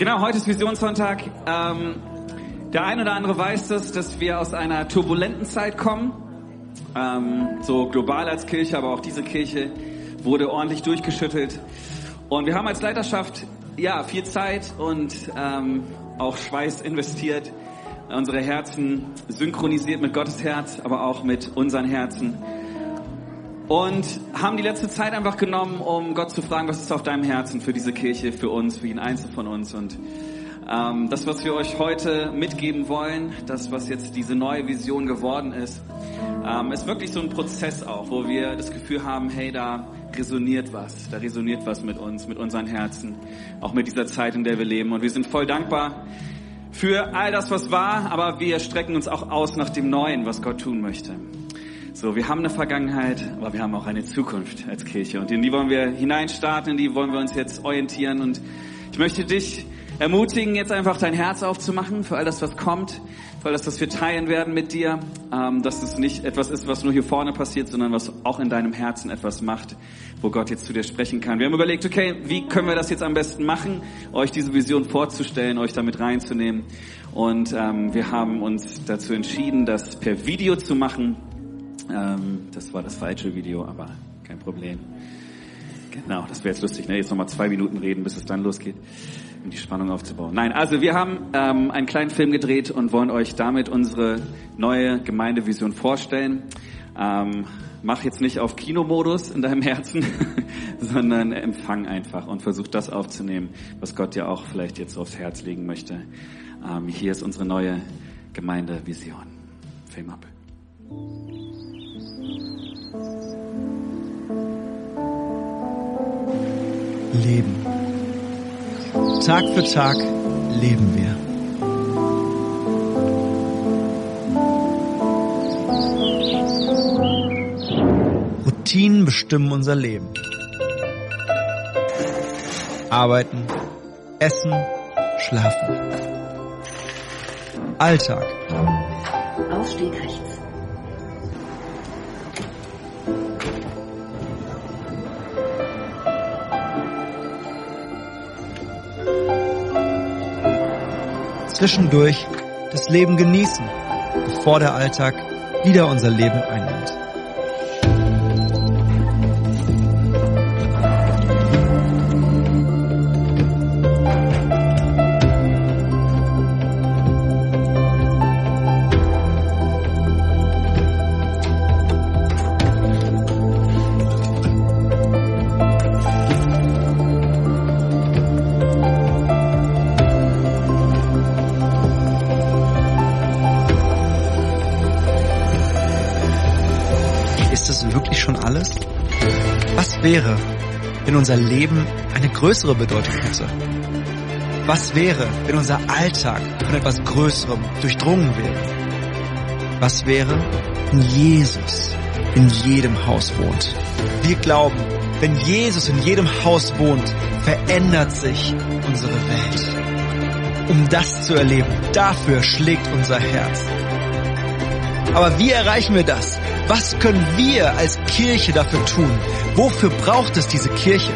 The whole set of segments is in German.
Genau, heute ist Visionssonntag. Ähm, der eine oder andere weiß das, dass wir aus einer turbulenten Zeit kommen. Ähm, so global als Kirche, aber auch diese Kirche wurde ordentlich durchgeschüttelt. Und wir haben als Leiterschaft ja viel Zeit und ähm, auch Schweiß investiert, unsere Herzen synchronisiert mit Gottes Herz, aber auch mit unseren Herzen und haben die letzte Zeit einfach genommen, um Gott zu fragen, was ist auf deinem Herzen für diese Kirche, für uns, für jeden Einzelnen von uns. Und ähm, das, was wir euch heute mitgeben wollen, das, was jetzt diese neue Vision geworden ist, ähm, ist wirklich so ein Prozess auch, wo wir das Gefühl haben, hey, da resoniert was, da resoniert was mit uns, mit unseren Herzen, auch mit dieser Zeit, in der wir leben. Und wir sind voll dankbar für all das, was war, aber wir strecken uns auch aus nach dem Neuen, was Gott tun möchte. So, wir haben eine Vergangenheit, aber wir haben auch eine Zukunft als Kirche. Und in die wollen wir hineinstarten, in die wollen wir uns jetzt orientieren. Und ich möchte dich ermutigen, jetzt einfach dein Herz aufzumachen für all das, was kommt, für all das, was wir teilen werden mit dir, ähm, dass es nicht etwas ist, was nur hier vorne passiert, sondern was auch in deinem Herzen etwas macht, wo Gott jetzt zu dir sprechen kann. Wir haben überlegt, okay, wie können wir das jetzt am besten machen, euch diese Vision vorzustellen, euch damit reinzunehmen. Und ähm, wir haben uns dazu entschieden, das per Video zu machen. Ähm, das war das falsche Video, aber kein Problem. Genau, das wäre jetzt lustig, ne? Jetzt nochmal zwei Minuten reden, bis es dann losgeht, um die Spannung aufzubauen. Nein, also wir haben ähm, einen kleinen Film gedreht und wollen euch damit unsere neue Gemeindevision vorstellen. Ähm, mach jetzt nicht auf Kinomodus in deinem Herzen, sondern empfang einfach und versuch das aufzunehmen, was Gott dir auch vielleicht jetzt aufs Herz legen möchte. Ähm, hier ist unsere neue Gemeindevision. Film ab. Leben. Tag für Tag leben wir. Routinen bestimmen unser Leben. Arbeiten, essen, schlafen. Alltag. Ausstieg rechts. Zwischendurch das Leben genießen, bevor der Alltag wieder unser Leben einnimmt. Unser Leben eine größere Bedeutung hätte? Was wäre, wenn unser Alltag von etwas Größerem durchdrungen wäre? Was wäre, wenn Jesus in jedem Haus wohnt? Wir glauben, wenn Jesus in jedem Haus wohnt, verändert sich unsere Welt. Um das zu erleben, dafür schlägt unser Herz. Aber wie erreichen wir das? Was können wir als Kirche dafür tun? Wofür braucht es diese Kirche?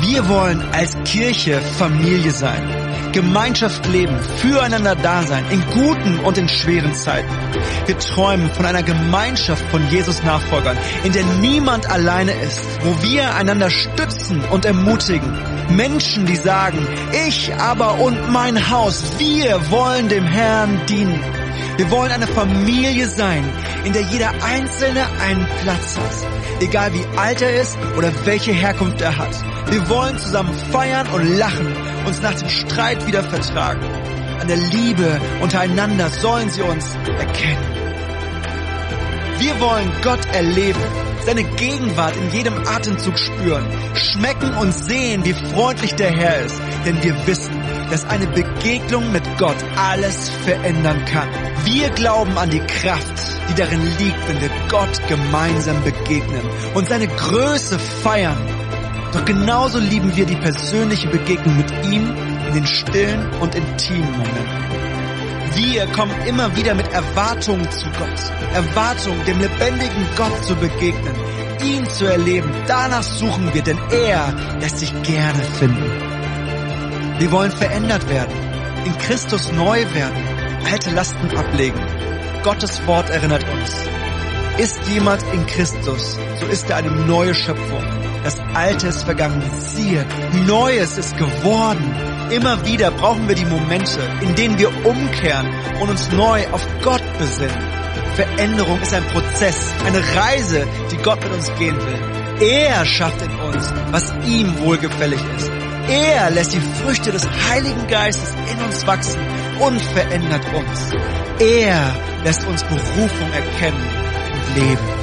Wir wollen als Kirche Familie sein, Gemeinschaft leben, füreinander da sein, in guten und in schweren Zeiten. Wir träumen von einer Gemeinschaft von Jesus Nachfolgern, in der niemand alleine ist, wo wir einander stützen und ermutigen. Menschen, die sagen, ich aber und mein Haus, wir wollen dem Herrn dienen. Wir wollen eine Familie sein, in der jeder Einzelne einen Platz hat. Egal wie alt er ist oder welche Herkunft er hat. Wir wollen zusammen feiern und lachen, uns nach dem Streit wieder vertragen. An der Liebe untereinander sollen sie uns erkennen. Wir wollen Gott erleben, seine Gegenwart in jedem Atemzug spüren, schmecken und sehen, wie freundlich der Herr ist, denn wir wissen, dass eine Begegnung mit Gott alles verändern kann. Wir glauben an die Kraft, die darin liegt, wenn wir Gott gemeinsam begegnen und seine Größe feiern. Doch genauso lieben wir die persönliche Begegnung mit ihm in den stillen und intimen Momenten. Wir kommen immer wieder mit Erwartungen zu Gott. Erwartungen, dem lebendigen Gott zu begegnen, ihn zu erleben. Danach suchen wir, denn er lässt sich gerne finden. Wir wollen verändert werden, in Christus neu werden, alte Lasten ablegen. Gottes Wort erinnert uns. Ist jemand in Christus, so ist er eine neue Schöpfung. Das Alte ist vergangen, siehe, Neues ist geworden. Immer wieder brauchen wir die Momente, in denen wir umkehren und uns neu auf Gott besinnen. Veränderung ist ein Prozess, eine Reise, die Gott mit uns gehen will. Er schafft in uns, was ihm wohlgefällig ist. Er lässt die Früchte des Heiligen Geistes in uns wachsen und verändert uns. Er lässt uns Berufung erkennen und leben.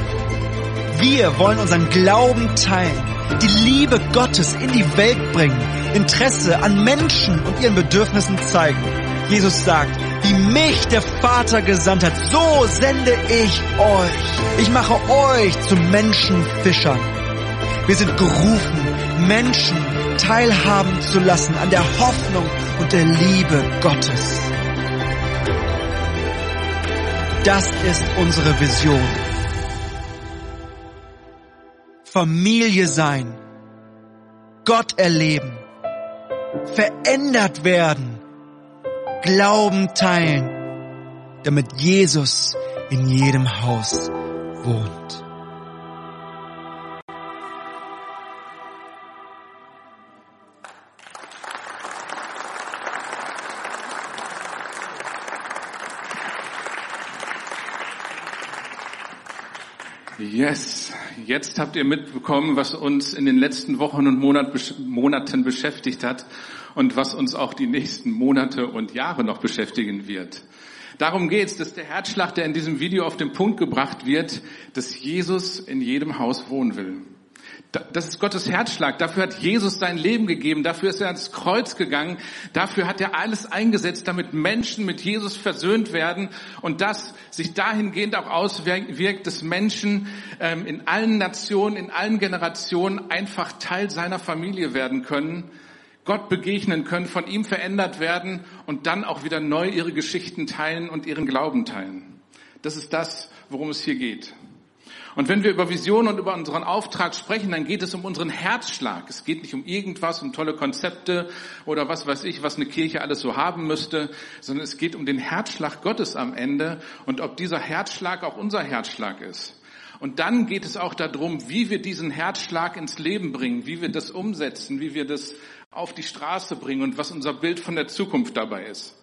Wir wollen unseren Glauben teilen, die Liebe Gottes in die Welt bringen, Interesse an Menschen und ihren Bedürfnissen zeigen. Jesus sagt, wie mich der Vater gesandt hat, so sende ich euch. Ich mache euch zu Menschenfischern. Wir sind gerufen, Menschen teilhaben zu lassen an der Hoffnung und der Liebe Gottes. Das ist unsere Vision. Familie sein, Gott erleben, verändert werden, Glauben teilen, damit Jesus in jedem Haus wohnt. Yes, jetzt habt ihr mitbekommen, was uns in den letzten Wochen und Monaten beschäftigt hat und was uns auch die nächsten Monate und Jahre noch beschäftigen wird. Darum geht's, dass der Herzschlag, der in diesem Video auf den Punkt gebracht wird, dass Jesus in jedem Haus wohnen will. Das ist Gottes Herzschlag. Dafür hat Jesus sein Leben gegeben. Dafür ist er ans Kreuz gegangen. Dafür hat er alles eingesetzt, damit Menschen mit Jesus versöhnt werden und das sich dahingehend auch auswirkt, dass Menschen ähm, in allen Nationen, in allen Generationen einfach Teil seiner Familie werden können, Gott begegnen können, von ihm verändert werden und dann auch wieder neu ihre Geschichten teilen und ihren Glauben teilen. Das ist das, worum es hier geht. Und wenn wir über Vision und über unseren Auftrag sprechen, dann geht es um unseren Herzschlag. Es geht nicht um irgendwas, um tolle Konzepte oder was weiß ich, was eine Kirche alles so haben müsste, sondern es geht um den Herzschlag Gottes am Ende und ob dieser Herzschlag auch unser Herzschlag ist. Und dann geht es auch darum, wie wir diesen Herzschlag ins Leben bringen, wie wir das umsetzen, wie wir das auf die Straße bringen und was unser Bild von der Zukunft dabei ist.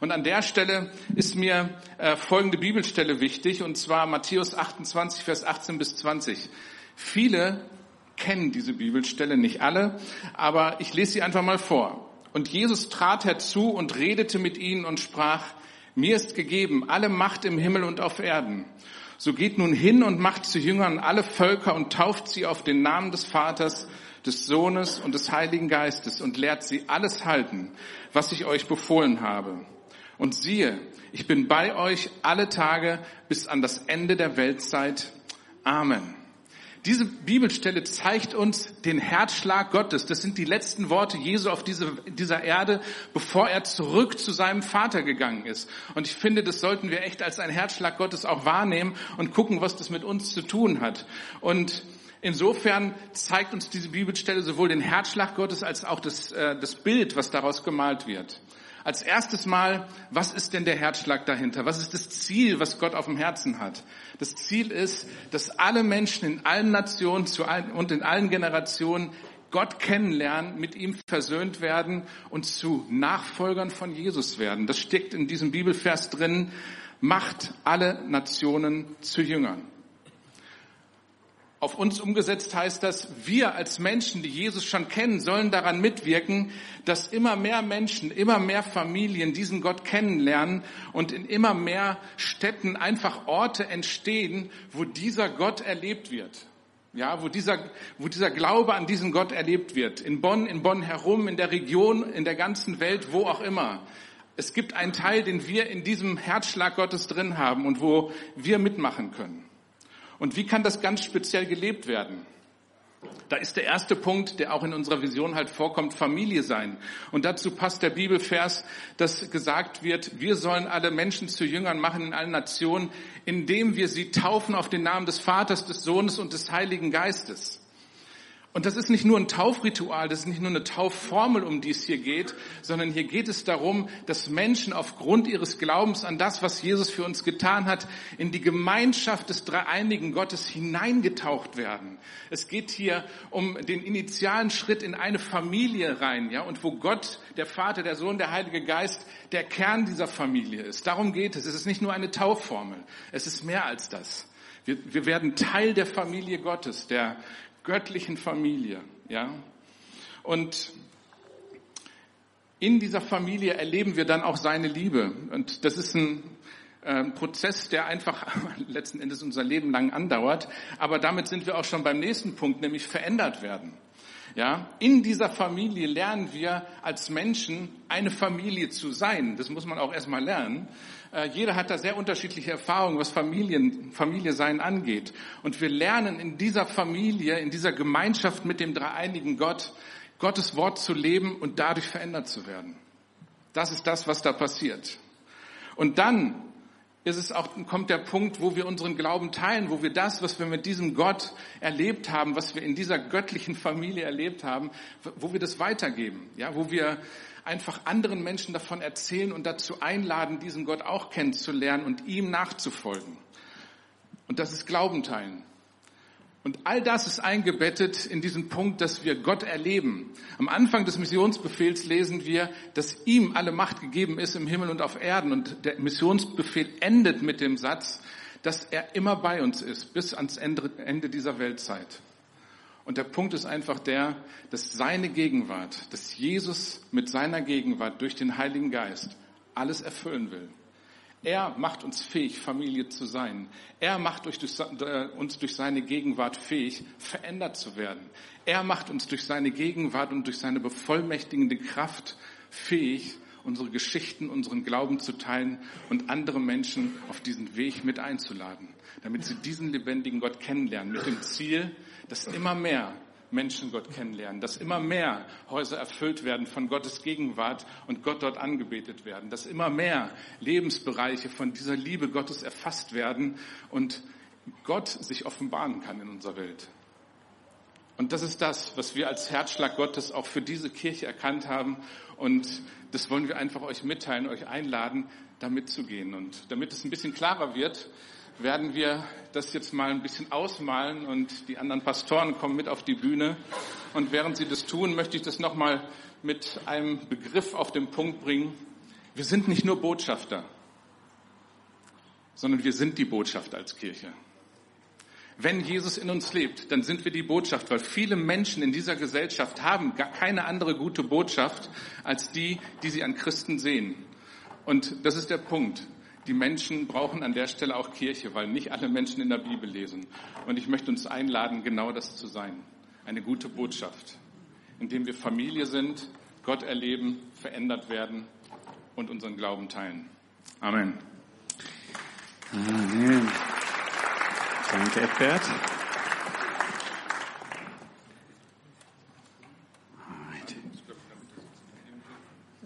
Und an der Stelle ist mir äh, folgende Bibelstelle wichtig, und zwar Matthäus 28, Vers 18 bis 20. Viele kennen diese Bibelstelle, nicht alle, aber ich lese sie einfach mal vor. Und Jesus trat herzu und redete mit ihnen und sprach, mir ist gegeben alle Macht im Himmel und auf Erden. So geht nun hin und macht zu Jüngern alle Völker und tauft sie auf den Namen des Vaters, des Sohnes und des Heiligen Geistes und lehrt sie alles halten, was ich euch befohlen habe. Und siehe, ich bin bei euch alle Tage bis an das Ende der Weltzeit. Amen. Diese Bibelstelle zeigt uns den Herzschlag Gottes. Das sind die letzten Worte Jesu auf diese, dieser Erde, bevor er zurück zu seinem Vater gegangen ist. Und ich finde, das sollten wir echt als einen Herzschlag Gottes auch wahrnehmen und gucken, was das mit uns zu tun hat. Und insofern zeigt uns diese Bibelstelle sowohl den Herzschlag Gottes als auch das, äh, das Bild, was daraus gemalt wird. Als erstes Mal, was ist denn der Herzschlag dahinter? Was ist das Ziel, was Gott auf dem Herzen hat? Das Ziel ist, dass alle Menschen in allen Nationen und in allen Generationen Gott kennenlernen, mit ihm versöhnt werden und zu Nachfolgern von Jesus werden. Das steckt in diesem Bibelvers drin. Macht alle Nationen zu Jüngern. Auf uns umgesetzt heißt das, wir als Menschen, die Jesus schon kennen, sollen daran mitwirken, dass immer mehr Menschen, immer mehr Familien diesen Gott kennenlernen und in immer mehr Städten einfach Orte entstehen, wo dieser Gott erlebt wird. Ja, wo dieser, wo dieser Glaube an diesen Gott erlebt wird. In Bonn, in Bonn herum, in der Region, in der ganzen Welt, wo auch immer. Es gibt einen Teil, den wir in diesem Herzschlag Gottes drin haben und wo wir mitmachen können. Und wie kann das ganz speziell gelebt werden? Da ist der erste Punkt, der auch in unserer Vision halt vorkommt, Familie sein. Und dazu passt der Bibelvers, dass gesagt wird, wir sollen alle Menschen zu Jüngern machen in allen Nationen, indem wir sie taufen auf den Namen des Vaters, des Sohnes und des Heiligen Geistes. Und das ist nicht nur ein Taufritual, das ist nicht nur eine Taufformel, um die es hier geht, sondern hier geht es darum, dass Menschen aufgrund ihres Glaubens an das, was Jesus für uns getan hat, in die Gemeinschaft des dreieinigen Gottes hineingetaucht werden. Es geht hier um den initialen Schritt in eine Familie rein, ja, und wo Gott, der Vater, der Sohn, der Heilige Geist, der Kern dieser Familie ist. Darum geht es. Es ist nicht nur eine Taufformel. Es ist mehr als das. Wir, wir werden Teil der Familie Gottes, der göttlichen Familie, ja. Und in dieser Familie erleben wir dann auch seine Liebe. Und das ist ein äh, Prozess, der einfach letzten Endes unser Leben lang andauert. Aber damit sind wir auch schon beim nächsten Punkt, nämlich verändert werden. Ja, in dieser Familie lernen wir als Menschen eine Familie zu sein. Das muss man auch erstmal lernen. Äh, jeder hat da sehr unterschiedliche Erfahrungen, was Familien, Familie sein angeht. Und wir lernen in dieser Familie, in dieser Gemeinschaft mit dem dreieinigen Gott, Gottes Wort zu leben und dadurch verändert zu werden. Das ist das, was da passiert. Und dann ist es auch, kommt der Punkt, wo wir unseren Glauben teilen, wo wir das, was wir mit diesem Gott erlebt haben, was wir in dieser göttlichen Familie erlebt haben, wo wir das weitergeben, ja, wo wir einfach anderen Menschen davon erzählen und dazu einladen, diesen Gott auch kennenzulernen und ihm nachzufolgen. Und das ist Glauben teilen. Und all das ist eingebettet in diesen Punkt, dass wir Gott erleben. Am Anfang des Missionsbefehls lesen wir, dass ihm alle Macht gegeben ist im Himmel und auf Erden. Und der Missionsbefehl endet mit dem Satz, dass er immer bei uns ist, bis ans Ende dieser Weltzeit. Und der Punkt ist einfach der, dass seine Gegenwart, dass Jesus mit seiner Gegenwart durch den Heiligen Geist alles erfüllen will. Er macht uns fähig, Familie zu sein. Er macht äh, uns durch seine Gegenwart fähig, verändert zu werden. Er macht uns durch seine Gegenwart und durch seine bevollmächtigende Kraft fähig, unsere Geschichten, unseren Glauben zu teilen und andere Menschen auf diesen Weg mit einzuladen, damit sie diesen lebendigen Gott kennenlernen, mit dem Ziel, dass immer mehr Menschen Gott kennenlernen, dass immer mehr Häuser erfüllt werden von Gottes Gegenwart und Gott dort angebetet werden, dass immer mehr Lebensbereiche von dieser Liebe Gottes erfasst werden und Gott sich offenbaren kann in unserer Welt. Und das ist das, was wir als Herzschlag Gottes auch für diese Kirche erkannt haben. Und das wollen wir einfach euch mitteilen, euch einladen, da mitzugehen. Und damit es ein bisschen klarer wird, werden wir das jetzt mal ein bisschen ausmalen und die anderen Pastoren kommen mit auf die Bühne. Und während sie das tun, möchte ich das nochmal mit einem Begriff auf den Punkt bringen. Wir sind nicht nur Botschafter, sondern wir sind die Botschaft als Kirche. Wenn Jesus in uns lebt, dann sind wir die Botschaft, weil viele Menschen in dieser Gesellschaft haben gar keine andere gute Botschaft als die, die sie an Christen sehen. Und das ist der Punkt die Menschen brauchen an der Stelle auch Kirche, weil nicht alle Menschen in der Bibel lesen. Und ich möchte uns einladen, genau das zu sein. Eine gute Botschaft, indem wir Familie sind, Gott erleben, verändert werden und unseren Glauben teilen. Amen. Amen. Danke, Edbert.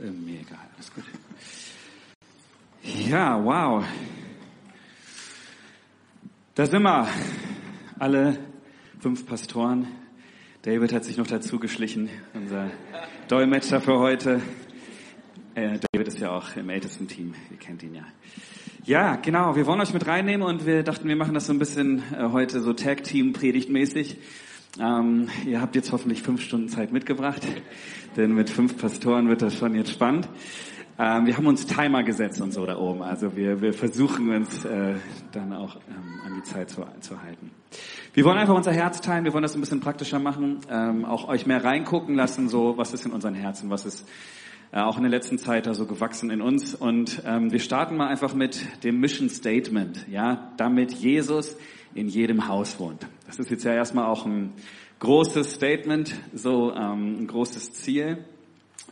Äh, mir egal, alles gut. Ja, wow. Da sind wir. Alle fünf Pastoren. David hat sich noch dazu geschlichen, unser Dolmetscher für heute. Äh, David ist ja auch im ältesten Team. Ihr kennt ihn ja. Ja, genau. Wir wollen euch mit reinnehmen und wir dachten, wir machen das so ein bisschen äh, heute so Tag-Team-Predigtmäßig. Ähm, ihr habt jetzt hoffentlich fünf Stunden Zeit mitgebracht, denn mit fünf Pastoren wird das schon jetzt spannend. Ähm, wir haben uns Timer gesetzt und so da oben. Also wir, wir versuchen uns äh, dann auch ähm, an die Zeit zu, zu halten. Wir wollen einfach unser Herz teilen, wir wollen das ein bisschen praktischer machen, ähm, auch euch mehr reingucken lassen, so was ist in unseren Herzen, was ist äh, auch in der letzten Zeit da so gewachsen in uns. Und ähm, wir starten mal einfach mit dem Mission Statement, ja, damit Jesus in jedem Haus wohnt. Das ist jetzt ja erstmal auch ein großes Statement, so ähm, ein großes Ziel.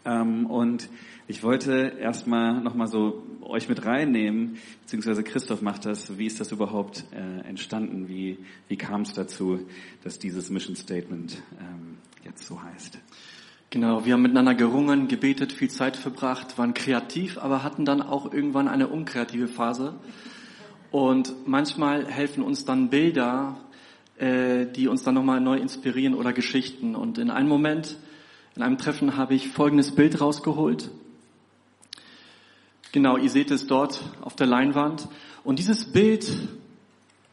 Ähm, und ich wollte erstmal nochmal so euch mit reinnehmen, beziehungsweise Christoph macht das. Wie ist das überhaupt äh, entstanden? Wie, wie kam es dazu, dass dieses Mission Statement ähm, jetzt so heißt? Genau, wir haben miteinander gerungen, gebetet, viel Zeit verbracht, waren kreativ, aber hatten dann auch irgendwann eine unkreative Phase. Und manchmal helfen uns dann Bilder, äh, die uns dann nochmal neu inspirieren oder Geschichten. Und in einem Moment, in einem Treffen habe ich folgendes Bild rausgeholt. Genau, ihr seht es dort auf der Leinwand. Und dieses Bild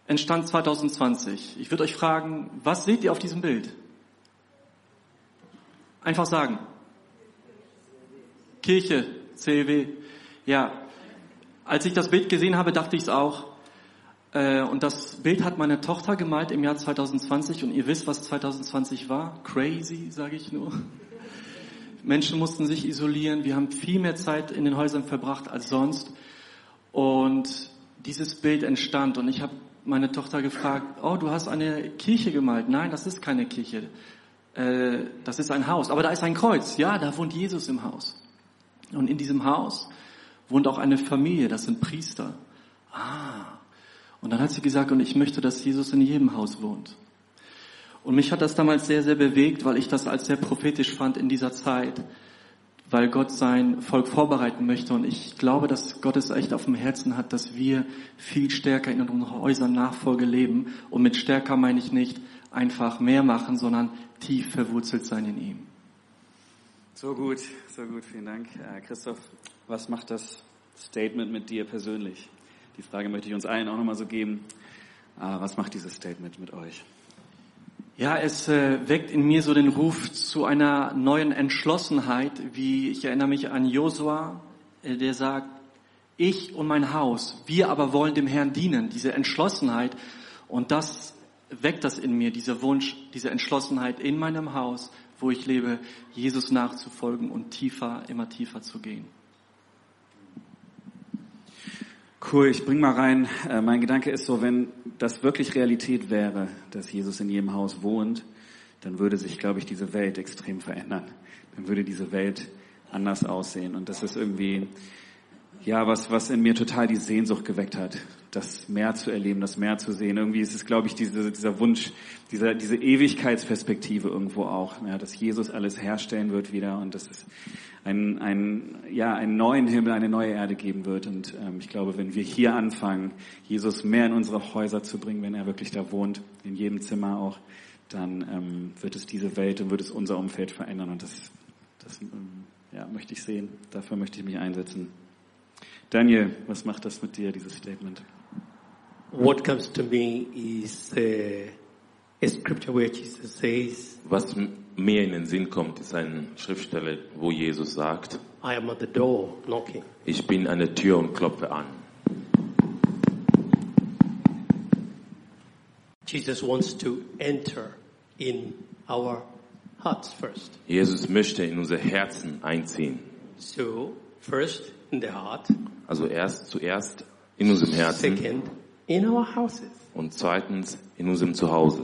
entstand 2020. Ich würde euch fragen, was seht ihr auf diesem Bild? Einfach sagen. Kirche, CLW. Ja, als ich das Bild gesehen habe, dachte ich es auch. Äh, und das Bild hat meine Tochter gemalt im Jahr 2020 und ihr wisst, was 2020 war? Crazy, sage ich nur. Menschen mussten sich isolieren. Wir haben viel mehr Zeit in den Häusern verbracht als sonst. Und dieses Bild entstand und ich habe meine Tochter gefragt, oh, du hast eine Kirche gemalt. Nein, das ist keine Kirche. Äh, das ist ein Haus. Aber da ist ein Kreuz. Ja, da wohnt Jesus im Haus. Und in diesem Haus wohnt auch eine Familie, das sind Priester. Ah. Und dann hat sie gesagt, und ich möchte, dass Jesus in jedem Haus wohnt. Und mich hat das damals sehr, sehr bewegt, weil ich das als sehr prophetisch fand in dieser Zeit, weil Gott sein Volk vorbereiten möchte. Und ich glaube, dass Gott es echt auf dem Herzen hat, dass wir viel stärker in unseren Häusern Nachfolge leben. Und mit stärker meine ich nicht einfach mehr machen, sondern tief verwurzelt sein in ihm. So gut, so gut, vielen Dank. Äh, Christoph, was macht das Statement mit dir persönlich? Die Frage möchte ich uns allen auch nochmal so geben. Äh, was macht dieses Statement mit euch? Ja, es äh, weckt in mir so den Ruf zu einer neuen Entschlossenheit, wie ich erinnere mich an Josua, äh, der sagt, ich und mein Haus, wir aber wollen dem Herrn dienen, diese Entschlossenheit. Und das weckt das in mir, dieser Wunsch, diese Entschlossenheit in meinem Haus, wo ich lebe, Jesus nachzufolgen und tiefer, immer tiefer zu gehen. Cool, ich bring mal rein. Äh, mein Gedanke ist so, wenn das wirklich Realität wäre, dass Jesus in jedem Haus wohnt, dann würde sich, glaube ich, diese Welt extrem verändern. Dann würde diese Welt anders aussehen. Und das ist irgendwie, ja, was, was in mir total die Sehnsucht geweckt hat, das Meer zu erleben, das Meer zu sehen. Irgendwie ist es, glaube ich, diese, dieser Wunsch, dieser, diese Ewigkeitsperspektive irgendwo auch, ja, dass Jesus alles herstellen wird wieder und dass es ein, ein, ja, einen neuen Himmel, eine neue Erde geben wird. Und ähm, ich glaube, wenn wir hier anfangen, Jesus mehr in unsere Häuser zu bringen, wenn er wirklich da wohnt, in jedem Zimmer auch, dann ähm, wird es diese Welt und wird es unser Umfeld verändern. Und das, das ähm, ja, möchte ich sehen. Dafür möchte ich mich einsetzen. Daniel, was macht das mit dir, dieses Statement? What comes to me is uh, a scripture where Jesus says, Was mir in den Sinn kommt, ist eine Schriftstelle, wo Jesus sagt, I am at the door knocking. ich bin an der Tür und klopfe an. Jesus wants to enter in our hearts first. Jesus möchte in unser Herzen einziehen. So, first in the heart, Also erst zuerst in unserem Herzen second in our houses. und zweitens in unserem Zuhause.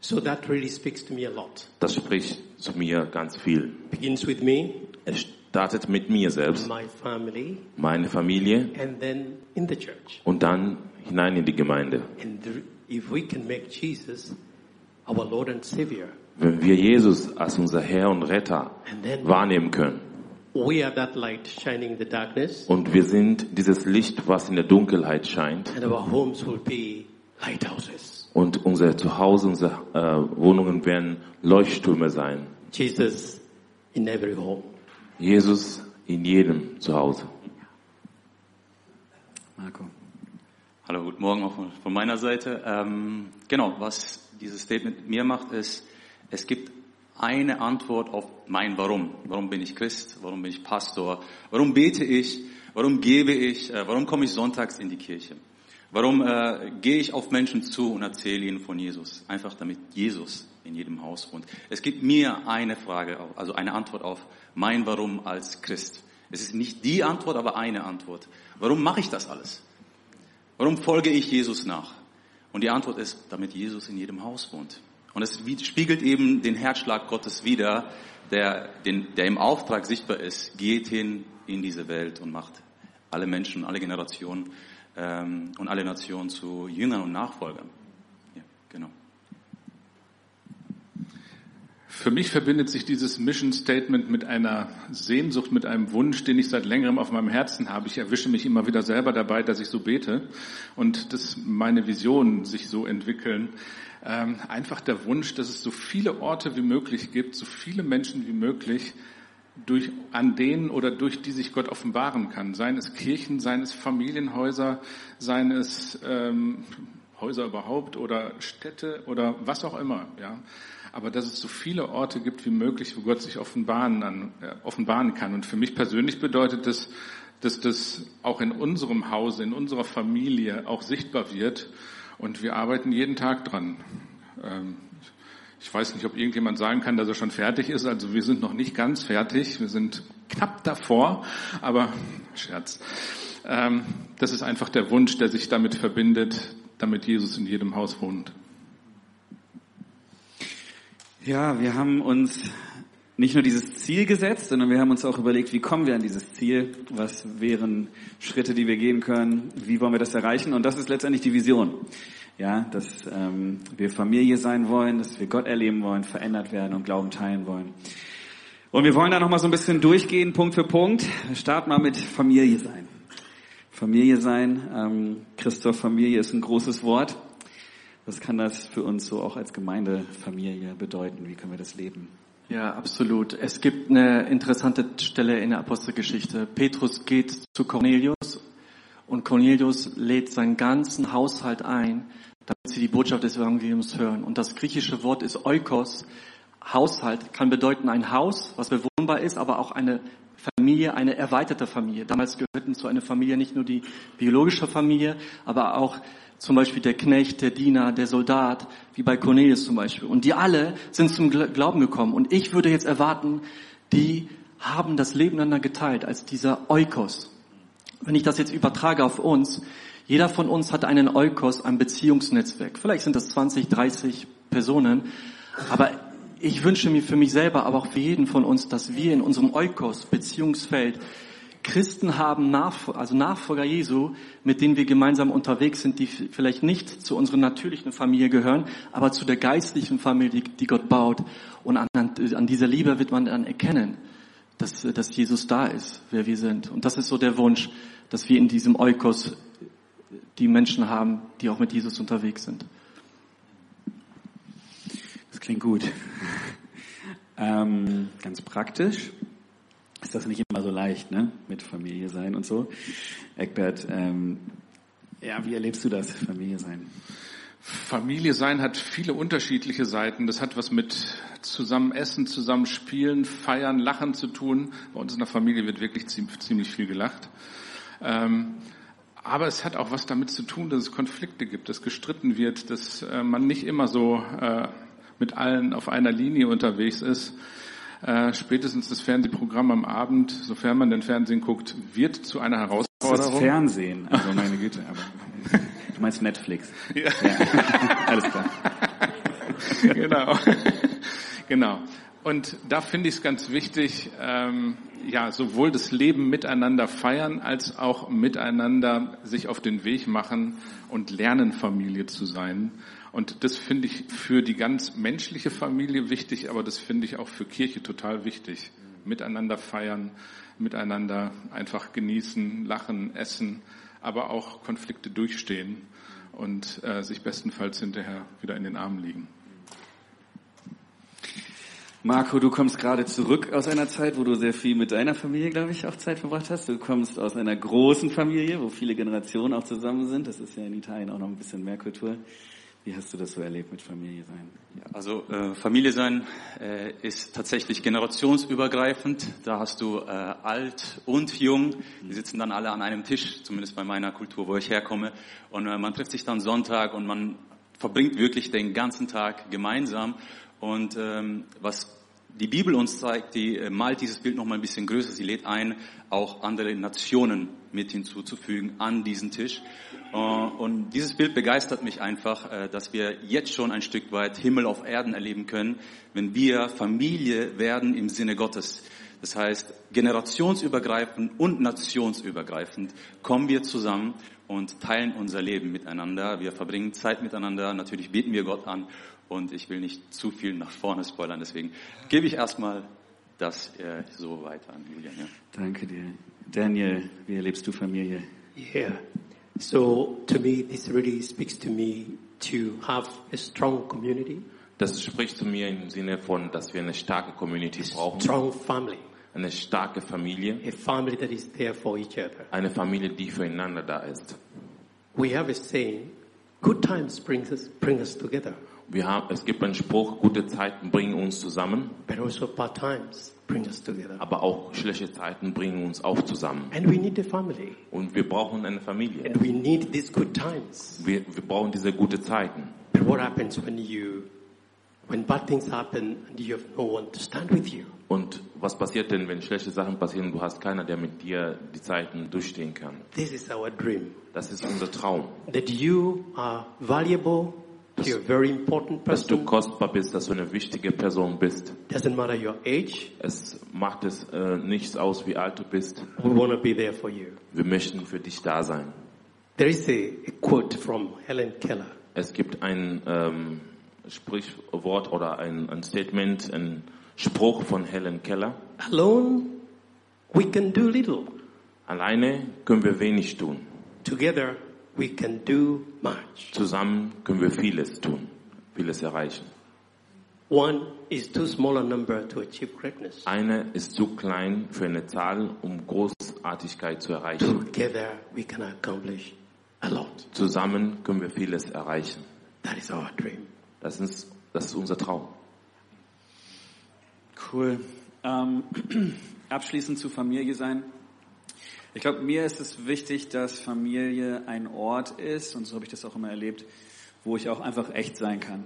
So that really speaks to me a lot. Das spricht zu mir ganz viel. Begins with me, Es startet mit mir selbst, my family, meine Familie and then in the church. und dann hinein in die Gemeinde. And if we can make Jesus our Lord and Savior, Wenn wir Jesus als unser Herr und Retter wahrnehmen können we are that light shining in the darkness, und wir sind dieses Licht, was in der Dunkelheit scheint and our homes will be lighthouses. Und unser Zuhause, unsere äh, Wohnungen werden Leuchttürme sein. Jesus in every home. Jesus in jedem Zuhause. Marco. Hallo, guten Morgen auch von, meiner Seite. Ähm, genau, was dieses Statement mit mir macht, ist, es gibt eine Antwort auf mein Warum. Warum bin ich Christ? Warum bin ich Pastor? Warum bete ich? Warum gebe ich? Äh, warum komme ich sonntags in die Kirche? Warum äh, gehe ich auf Menschen zu und erzähle ihnen von Jesus? Einfach damit Jesus in jedem Haus wohnt. Es gibt mir eine Frage, also eine Antwort auf mein Warum als Christ. Es ist nicht die Antwort, aber eine Antwort. Warum mache ich das alles? Warum folge ich Jesus nach? Und die Antwort ist, damit Jesus in jedem Haus wohnt. Und es spiegelt eben den Herzschlag Gottes wider, der, den, der im Auftrag sichtbar ist. Geht hin in diese Welt und macht alle Menschen, alle Generationen ähm, und alle Nationen zu Jüngern und Nachfolgern. Ja, genau. Für mich verbindet sich dieses Mission Statement mit einer Sehnsucht, mit einem Wunsch, den ich seit längerem auf meinem Herzen habe. Ich erwische mich immer wieder selber dabei, dass ich so bete und dass meine Visionen sich so entwickeln. Ähm, einfach der Wunsch, dass es so viele Orte wie möglich gibt, so viele Menschen wie möglich, durch, an denen oder durch die sich Gott offenbaren kann. Seien es Kirchen, seien es Familienhäuser, seien es ähm, Häuser überhaupt oder Städte oder was auch immer. Ja aber dass es so viele Orte gibt wie möglich, wo Gott sich offenbaren, an, äh, offenbaren kann. Und für mich persönlich bedeutet das, dass das auch in unserem Hause, in unserer Familie auch sichtbar wird. Und wir arbeiten jeden Tag dran. Ähm, ich weiß nicht, ob irgendjemand sagen kann, dass er schon fertig ist. Also wir sind noch nicht ganz fertig. Wir sind knapp davor, aber Scherz. Ähm, das ist einfach der Wunsch, der sich damit verbindet, damit Jesus in jedem Haus wohnt. Ja, wir haben uns nicht nur dieses Ziel gesetzt, sondern wir haben uns auch überlegt, wie kommen wir an dieses Ziel? Was wären Schritte, die wir gehen können? Wie wollen wir das erreichen? Und das ist letztendlich die Vision. Ja, dass ähm, wir Familie sein wollen, dass wir Gott erleben wollen, verändert werden und Glauben teilen wollen. Und wir wollen da nochmal so ein bisschen durchgehen, Punkt für Punkt. Wir starten mal mit Familie sein. Familie sein. Ähm, Christoph, Familie ist ein großes Wort. Was kann das für uns so auch als Gemeindefamilie bedeuten? Wie können wir das leben? Ja, absolut. Es gibt eine interessante Stelle in der Apostelgeschichte. Petrus geht zu Cornelius und Cornelius lädt seinen ganzen Haushalt ein, damit sie die Botschaft des Evangeliums hören. Und das griechische Wort ist Oikos. Haushalt kann bedeuten ein Haus, was bewohnbar ist, aber auch eine Familie, eine erweiterte Familie. Damals gehörten zu einer Familie nicht nur die biologische Familie, aber auch zum Beispiel der Knecht, der Diener, der Soldat, wie bei Cornelius zum Beispiel. Und die alle sind zum Glauben gekommen. Und ich würde jetzt erwarten, die haben das Leben miteinander geteilt als dieser Eukos. Wenn ich das jetzt übertrage auf uns, jeder von uns hat einen Eukos, ein Beziehungsnetzwerk. Vielleicht sind das 20, 30 Personen, aber ich wünsche mir für mich selber, aber auch für jeden von uns, dass wir in unserem Eukos, Beziehungsfeld, Christen haben, also Nachfolger Jesu, mit denen wir gemeinsam unterwegs sind, die vielleicht nicht zu unserer natürlichen Familie gehören, aber zu der geistlichen Familie, die Gott baut. Und an, an dieser Liebe wird man dann erkennen, dass, dass Jesus da ist, wer wir sind. Und das ist so der Wunsch, dass wir in diesem Eukos die Menschen haben, die auch mit Jesus unterwegs sind. Das klingt gut. Ähm, ganz praktisch ist das nicht immer so leicht, ne? Mit Familie sein und so. Eckbert, ähm, ja, wie erlebst du das, Familie sein? Familie sein hat viele unterschiedliche Seiten. Das hat was mit zusammen essen, zusammen spielen, feiern, lachen zu tun. Bei uns in der Familie wird wirklich ziemlich viel gelacht. Ähm, aber es hat auch was damit zu tun, dass es Konflikte gibt, dass gestritten wird, dass äh, man nicht immer so äh, mit allen auf einer Linie unterwegs ist. Äh, spätestens das Fernsehprogramm am Abend, sofern man den Fernsehen guckt, wird zu einer Herausforderung. Das Fernsehen, also meine Güte. Aber, du meinst Netflix. Ja. ja. Alles klar. genau. genau. Und da finde ich es ganz wichtig, ähm, ja, sowohl das Leben miteinander feiern, als auch miteinander sich auf den Weg machen und lernen, Familie zu sein. Und das finde ich für die ganz menschliche Familie wichtig, aber das finde ich auch für Kirche total wichtig. Miteinander feiern, miteinander einfach genießen, lachen, essen, aber auch Konflikte durchstehen und äh, sich bestenfalls hinterher wieder in den Armen liegen. Marco, du kommst gerade zurück aus einer Zeit, wo du sehr viel mit deiner Familie, glaube ich, auch Zeit verbracht hast. Du kommst aus einer großen Familie, wo viele Generationen auch zusammen sind. Das ist ja in Italien auch noch ein bisschen mehr Kultur. Wie hast du das so erlebt mit Familie sein? Ja, also äh, Familie sein äh, ist tatsächlich generationsübergreifend. Da hast du äh, alt und jung. Die sitzen dann alle an einem Tisch, zumindest bei meiner Kultur, wo ich herkomme. Und äh, man trifft sich dann Sonntag und man verbringt wirklich den ganzen Tag gemeinsam. Und ähm, was die Bibel uns zeigt, die äh, malt dieses Bild noch mal ein bisschen größer. Sie lädt ein, auch andere Nationen mit hinzuzufügen an diesen Tisch. Äh, und dieses Bild begeistert mich einfach, äh, dass wir jetzt schon ein Stück weit Himmel auf Erden erleben können, wenn wir Familie werden im Sinne Gottes. Das heißt, generationsübergreifend und nationsübergreifend kommen wir zusammen und teilen unser Leben miteinander. Wir verbringen Zeit miteinander. Natürlich beten wir Gott an und ich will nicht zu viel nach vorne spoilern, deswegen gebe ich erstmal das äh, so weiter an Julian. Ja. Danke dir. Daniel, wie erlebst du Familie? Yeah. So to me, this really speaks to me to have a strong community, Das spricht zu mir im Sinne von, dass wir eine starke Community brauchen, strong family, eine starke Familie, a family that is there for each other. eine Familie, die füreinander da ist. We have a saying, good times brings us, bring us together, Wir haben, es gibt einen Spruch, gute Zeiten bringen uns zusammen, but also bad times bring us together. aber auch schlechte Zeiten bringen uns auch zusammen. And we need a family. Und wir brauchen eine Familie. And we need these good times. Wir, wir brauchen diese gute Zeiten. But what happens when you, when bad things happen and you have no one to stand with you? Und was passiert denn, wenn schlechte Sachen passieren? Du hast keiner, der mit dir die Zeiten durchstehen kann. This is our dream. Das ist unser Traum. That you are valuable, you're a very important Dass du person. kostbar bist, dass du eine wichtige Person bist. Doesn't matter your age, Es macht es äh, nichts aus, wie alt du bist. we want to be there for you. Wir möchten für dich da sein. There is a, a quote from Helen Keller. Es gibt ein ähm, Sprichwort oder ein, ein Statement, ein Spruch von Helen Keller. Alone, we can do little. Alleine können wir wenig tun. Together, we can do much. Zusammen können wir vieles tun, vieles erreichen. One is too small a number to achieve greatness. Eine ist zu klein für eine Zahl, um Großartigkeit zu erreichen. Together, we can accomplish a lot. Zusammen können wir vieles erreichen. That is our dream. Das ist, das ist unser Traum. Cool. Ähm, abschließend zu Familie sein. Ich glaube, mir ist es wichtig, dass Familie ein Ort ist, und so habe ich das auch immer erlebt, wo ich auch einfach echt sein kann.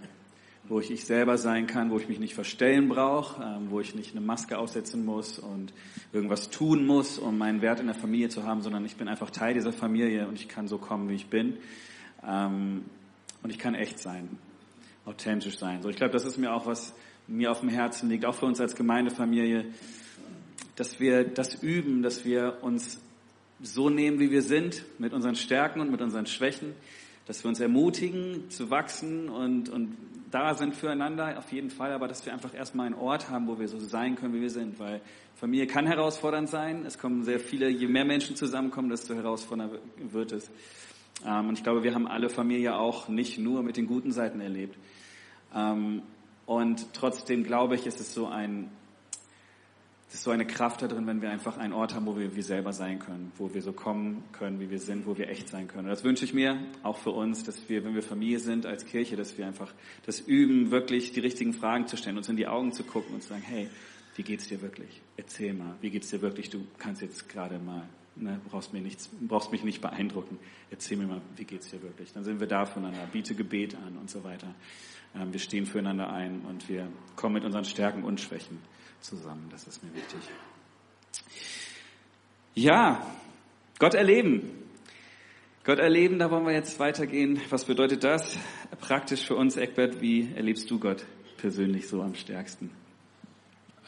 Wo ich ich selber sein kann, wo ich mich nicht verstellen brauche, ähm, wo ich nicht eine Maske aufsetzen muss und irgendwas tun muss, um meinen Wert in der Familie zu haben, sondern ich bin einfach Teil dieser Familie und ich kann so kommen, wie ich bin. Ähm, und ich kann echt sein, authentisch sein. So, ich glaube, das ist mir auch was mir auf dem Herzen liegt, auch für uns als Gemeindefamilie, dass wir das üben, dass wir uns so nehmen, wie wir sind, mit unseren Stärken und mit unseren Schwächen, dass wir uns ermutigen zu wachsen und, und da sind füreinander auf jeden Fall, aber dass wir einfach erstmal einen Ort haben, wo wir so sein können, wie wir sind, weil Familie kann herausfordernd sein. Es kommen sehr viele, je mehr Menschen zusammenkommen, desto herausfordernder wird es. Ähm, und ich glaube, wir haben alle Familie auch nicht nur mit den guten Seiten erlebt. Und trotzdem glaube ich, ist es so ein, es ist so eine Kraft da drin, wenn wir einfach einen Ort haben, wo wir wir selber sein können, wo wir so kommen können, wie wir sind, wo wir echt sein können. Und das wünsche ich mir auch für uns, dass wir, wenn wir Familie sind als Kirche, dass wir einfach das üben, wirklich die richtigen Fragen zu stellen, uns in die Augen zu gucken und zu sagen, hey, wie geht's dir wirklich? Erzähl mal, wie geht's dir wirklich? Du kannst jetzt gerade mal, ne, brauchst mir nichts, brauchst mich nicht beeindrucken. Erzähl mir mal, wie geht's dir wirklich? Dann sind wir da voneinander, biete Gebet an und so weiter. Ähm, wir stehen füreinander ein und wir kommen mit unseren Stärken und Schwächen zusammen. Das ist mir wichtig. Ja, Gott erleben. Gott erleben, da wollen wir jetzt weitergehen. Was bedeutet das praktisch für uns, Eckbert? Wie erlebst du Gott persönlich so am stärksten?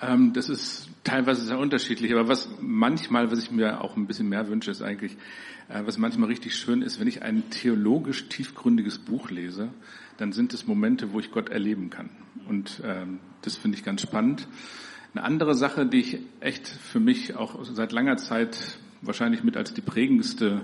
Ähm, das ist teilweise sehr unterschiedlich, aber was manchmal, was ich mir auch ein bisschen mehr wünsche, ist eigentlich, äh, was manchmal richtig schön ist, wenn ich ein theologisch tiefgründiges Buch lese, dann sind es Momente, wo ich Gott erleben kann. Und ähm, das finde ich ganz spannend. Eine andere Sache, die ich echt für mich auch seit langer Zeit wahrscheinlich mit als die prägendste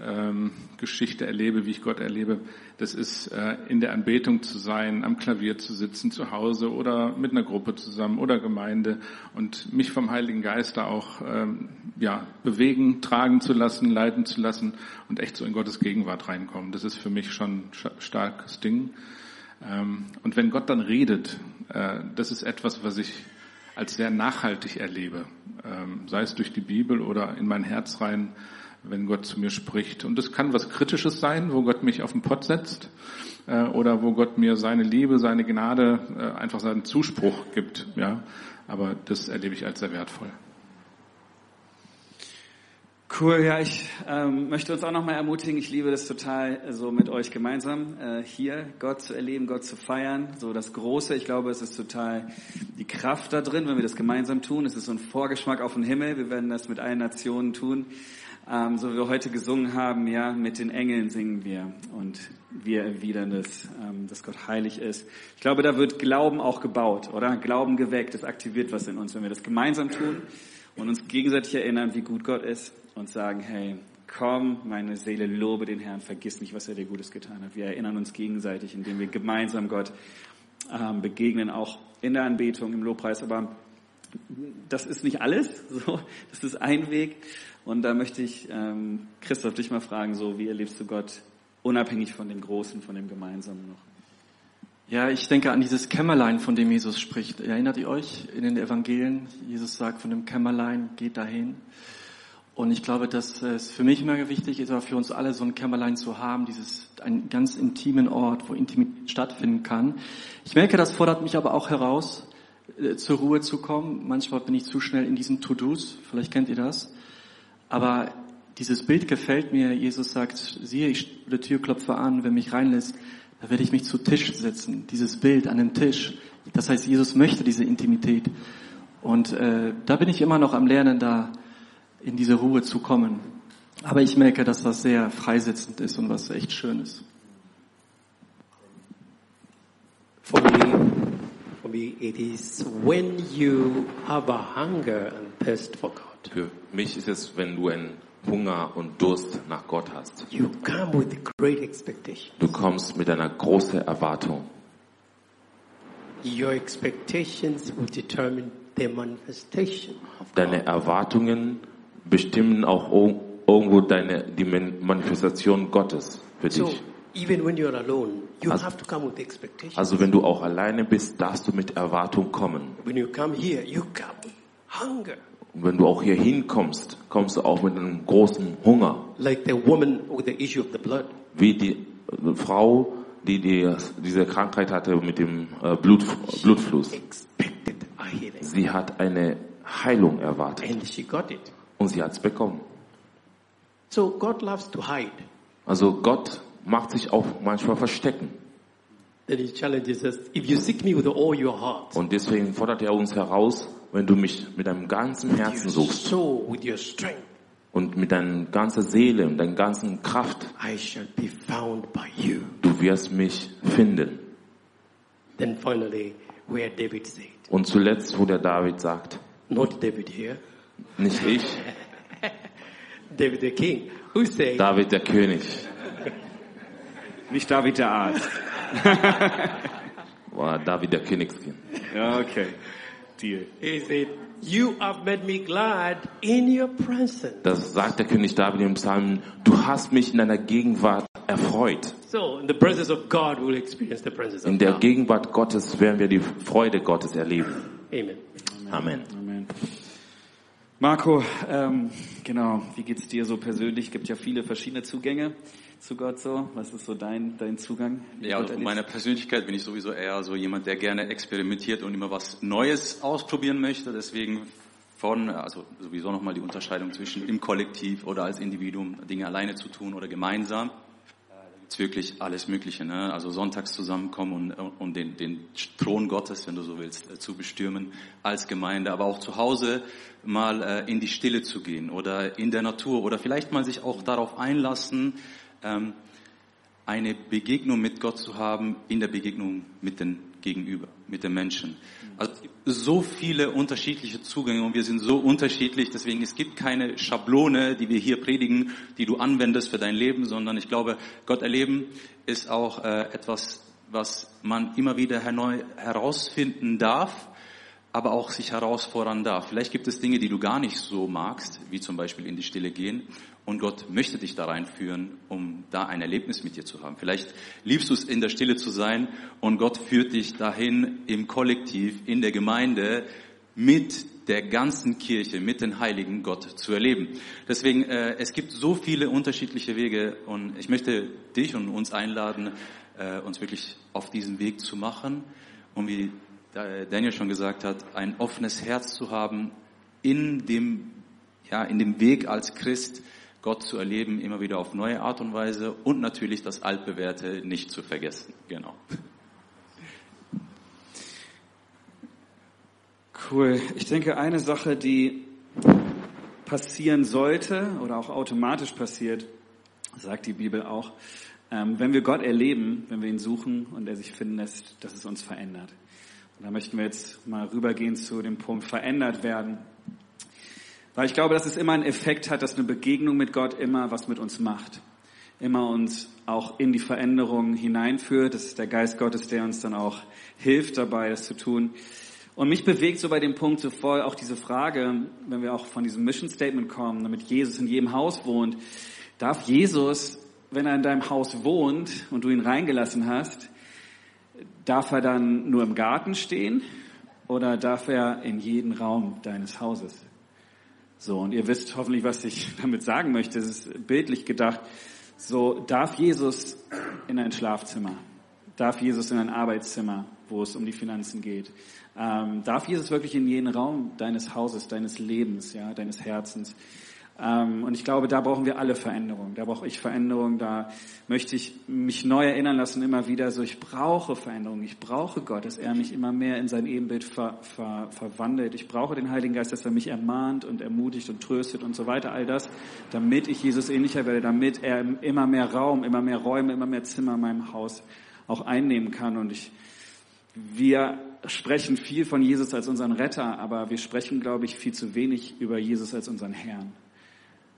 ähm, Geschichte erlebe, wie ich Gott erlebe, das ist äh, in der Anbetung zu sein, am Klavier zu sitzen, zu Hause oder mit einer Gruppe zusammen oder Gemeinde und mich vom Heiligen Geist da auch ähm, ja, bewegen, tragen zu lassen, leiten zu lassen und echt so in Gottes Gegenwart reinkommen. Das ist für mich schon ein starkes Ding. Ähm, und wenn Gott dann redet, äh, das ist etwas, was ich als sehr nachhaltig erlebe, ähm, sei es durch die Bibel oder in mein Herz rein, wenn Gott zu mir spricht. Und es kann was Kritisches sein, wo Gott mich auf den Pott setzt äh, oder wo Gott mir seine Liebe, seine Gnade, äh, einfach seinen Zuspruch gibt. Ja, aber das erlebe ich als sehr wertvoll. Cool, ja, ich ähm, möchte uns auch nochmal ermutigen. Ich liebe das total, so mit euch gemeinsam äh, hier Gott zu erleben, Gott zu feiern. So das Große, ich glaube, es ist total die Kraft da drin, wenn wir das gemeinsam tun. Es ist so ein Vorgeschmack auf den Himmel. Wir werden das mit allen Nationen tun. Ähm, so wie wir heute gesungen haben, ja, mit den Engeln singen wir und wir erwidern das, ähm, dass Gott heilig ist. Ich glaube, da wird Glauben auch gebaut, oder? Glauben geweckt, es aktiviert was in uns, wenn wir das gemeinsam tun und uns gegenseitig erinnern, wie gut Gott ist und sagen, hey, komm, meine Seele, lobe den Herrn, vergiss nicht, was er dir Gutes getan hat. Wir erinnern uns gegenseitig, indem wir gemeinsam Gott ähm, begegnen, auch in der Anbetung, im Lobpreis, aber das ist nicht alles, so, das ist ein Weg. Und da möchte ich, ähm, Christoph, dich mal fragen, so, wie erlebst du Gott unabhängig von dem Großen, von dem Gemeinsamen noch? Ja, ich denke an dieses Kämmerlein, von dem Jesus spricht. Erinnert ihr euch in den Evangelien? Jesus sagt von dem Kämmerlein, geht dahin. Und ich glaube, dass es für mich immer wichtig ist, aber für uns alle so ein Kämmerlein zu haben, dieses einen ganz intimen Ort, wo Intimität stattfinden kann. Ich merke, das fordert mich aber auch heraus, zur Ruhe zu kommen. Manchmal bin ich zu schnell in diesen To-Dos, vielleicht kennt ihr das. Aber dieses Bild gefällt mir. Jesus sagt, siehe, ich die Tür klopfe an, wer mich reinlässt, da werde ich mich zu Tisch setzen. Dieses Bild an dem Tisch. Das heißt, Jesus möchte diese Intimität. Und äh, da bin ich immer noch am Lernen, da in diese Ruhe zu kommen. Aber ich merke, dass das sehr freisetzend ist und was echt schön ist. Me, for me, it is when you have a hunger and thirst for God. Für mich ist es, wenn du einen Hunger und Durst nach Gott hast. You come with great expectation. Du kommst mit einer großen Erwartung. Your expectations will determine the manifestation of Deine. Erwartungen bestimmen auch ir- irgendwo deine, die Man- Manifestation Gottes für So dich. even when you're alone, Also- have to come with expectations. Also wenn du auch alleine bist, darfst du mit Erwartung kommen. when you come here, you come with hunger. Und wenn du auch hier hinkommst, kommst du auch mit einem großen Hunger. Like the woman with the issue of the blood. Wie die äh, Frau, die, die diese Krankheit hatte mit dem äh, Blut, Blutfluss. Sie hat eine Heilung erwartet And she got it. und sie hat es bekommen. So God loves to hide. Also Gott macht sich auch manchmal verstecken. Then he challenges us, if you seek me with all your heart, Und deswegen fordert er uns heraus, wenn du mich mit deinem ganzen Herzen suchst und mit deiner ganzen Seele und deiner ganzen Kraft, I shall be found by you. du wirst mich finden. Then finally, where David said, Und zuletzt, wo der David sagt, not David here, nicht ich, David the king, who said, David der König, Nicht David der Arzt. war David der Königskind. Okay. Deal. he said, you have made me glad in your presence. Das sagt der König David im Psalm, du hast mich in deiner Gegenwart erfreut. So in the presence of God, we'll experience the presence In der. Gegenwart Gottes werden wir die Freude Gottes erleben. Amen. Amen. Amen. Marco, ähm, genau, wie geht's dir so persönlich? Gibt ja viele verschiedene Zugänge zu Gott so. Was ist so dein, dein Zugang? Ja, Gott erlebst? meiner Persönlichkeit bin ich sowieso eher so jemand, der gerne experimentiert und immer was Neues ausprobieren möchte. Deswegen von, also sowieso nochmal die Unterscheidung zwischen im Kollektiv oder als Individuum Dinge alleine zu tun oder gemeinsam. Da gibt's wirklich alles Mögliche. Ne? Also sonntags zusammenkommen und, und den, den Thron Gottes, wenn du so willst, äh, zu bestürmen als Gemeinde, aber auch zu Hause mal äh, in die Stille zu gehen oder in der Natur oder vielleicht mal sich auch darauf einlassen, eine Begegnung mit Gott zu haben in der Begegnung mit den Gegenüber, mit den Menschen. Also so viele unterschiedliche Zugänge und wir sind so unterschiedlich, deswegen es gibt keine Schablone, die wir hier predigen, die du anwendest für dein Leben, sondern ich glaube, Gott erleben ist auch äh, etwas, was man immer wieder herausfinden darf aber auch sich herausfordern darf. Vielleicht gibt es Dinge, die du gar nicht so magst, wie zum Beispiel in die Stille gehen. Und Gott möchte dich da reinführen, um da ein Erlebnis mit dir zu haben. Vielleicht liebst du es, in der Stille zu sein und Gott führt dich dahin im Kollektiv, in der Gemeinde, mit der ganzen Kirche, mit den Heiligen Gott zu erleben. Deswegen, äh, es gibt so viele unterschiedliche Wege und ich möchte dich und uns einladen, äh, uns wirklich auf diesen Weg zu machen, um wie Daniel schon gesagt hat, ein offenes Herz zu haben, in dem ja, in dem Weg als Christ Gott zu erleben, immer wieder auf neue Art und Weise und natürlich das Altbewährte nicht zu vergessen. Genau. Cool. Ich denke, eine Sache, die passieren sollte oder auch automatisch passiert, sagt die Bibel auch, ähm, wenn wir Gott erleben, wenn wir ihn suchen und er sich finden lässt, dass es uns verändert. Und da möchten wir jetzt mal rübergehen zu dem Punkt verändert werden. Weil ich glaube, dass es immer einen Effekt hat, dass eine Begegnung mit Gott immer was mit uns macht. Immer uns auch in die Veränderung hineinführt. Das ist der Geist Gottes, der uns dann auch hilft dabei, das zu tun. Und mich bewegt so bei dem Punkt so voll auch diese Frage, wenn wir auch von diesem Mission Statement kommen, damit Jesus in jedem Haus wohnt, darf Jesus, wenn er in deinem Haus wohnt und du ihn reingelassen hast, darf er dann nur im Garten stehen oder darf er in jeden Raum deines Hauses? So, und ihr wisst hoffentlich, was ich damit sagen möchte. Es ist bildlich gedacht. So, darf Jesus in ein Schlafzimmer? Darf Jesus in ein Arbeitszimmer, wo es um die Finanzen geht? Ähm, darf Jesus wirklich in jeden Raum deines Hauses, deines Lebens, ja, deines Herzens? Ähm, und ich glaube, da brauchen wir alle Veränderungen. Da brauche ich Veränderungen. Da möchte ich mich neu erinnern lassen, immer wieder so, ich brauche Veränderungen. Ich brauche Gott, dass er mich immer mehr in sein Ebenbild ver, ver, verwandelt. Ich brauche den Heiligen Geist, dass er mich ermahnt und ermutigt und tröstet und so weiter. All das, damit ich Jesus ähnlicher werde, damit er immer mehr Raum, immer mehr Räume, immer mehr Zimmer in meinem Haus auch einnehmen kann. Und ich, wir sprechen viel von Jesus als unseren Retter, aber wir sprechen, glaube ich, viel zu wenig über Jesus als unseren Herrn,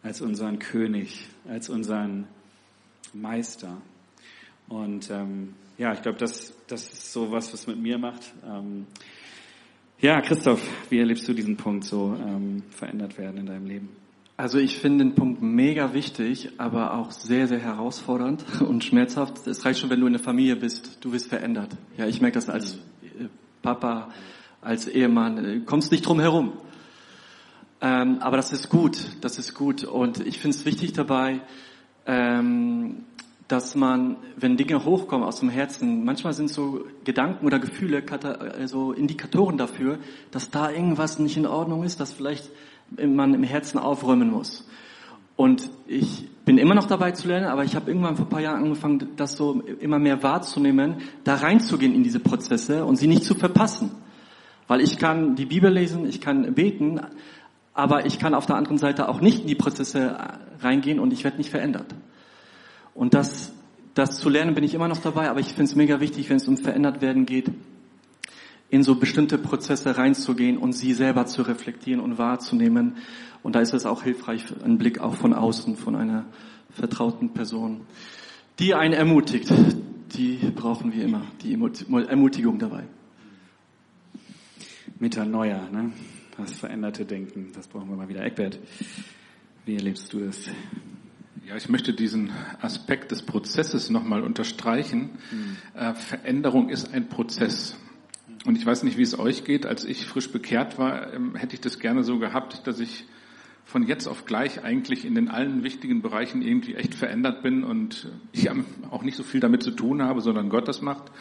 als unseren König, als unseren Meister. Und ähm, ja, ich glaube, das, das ist so was, was mit mir macht. Ähm, ja, Christoph, wie erlebst du diesen Punkt so ähm, verändert werden in deinem Leben? Also ich finde den Punkt mega wichtig, aber auch sehr, sehr herausfordernd und schmerzhaft. Es reicht schon, wenn du in der Familie bist, du wirst verändert. Ja, ich merke das als Papa, als Ehemann, kommst nicht drum herum. Ähm, aber das ist gut, das ist gut. Und ich finde es wichtig dabei, ähm, dass man, wenn Dinge hochkommen aus dem Herzen, manchmal sind so Gedanken oder Gefühle also Indikatoren dafür, dass da irgendwas nicht in Ordnung ist, dass vielleicht man im Herzen aufräumen muss. Und ich bin immer noch dabei zu lernen, aber ich habe irgendwann vor ein paar Jahren angefangen, das so immer mehr wahrzunehmen, da reinzugehen in diese Prozesse und sie nicht zu verpassen. Weil ich kann die Bibel lesen, ich kann beten, aber ich kann auf der anderen Seite auch nicht in die Prozesse reingehen und ich werde nicht verändert. Und das, das zu lernen bin ich immer noch dabei, aber ich finde es mega wichtig, wenn es um verändert werden geht, in so bestimmte Prozesse reinzugehen und sie selber zu reflektieren und wahrzunehmen. Und da ist es auch hilfreich, ein Blick auch von außen, von einer vertrauten Person, die einen ermutigt. Die brauchen wir immer, die Ermutigung dabei. Metanoia, ne? Das veränderte Denken, das brauchen wir mal wieder. Eckbert, wie erlebst du das? Ja, ich möchte diesen Aspekt des Prozesses nochmal unterstreichen. Mhm. Äh, Veränderung ist ein Prozess. Und ich weiß nicht, wie es euch geht. Als ich frisch bekehrt war, ähm, hätte ich das gerne so gehabt, dass ich von jetzt auf gleich eigentlich in den allen wichtigen Bereichen irgendwie echt verändert bin und ich auch nicht so viel damit zu tun habe, sondern Gott das macht.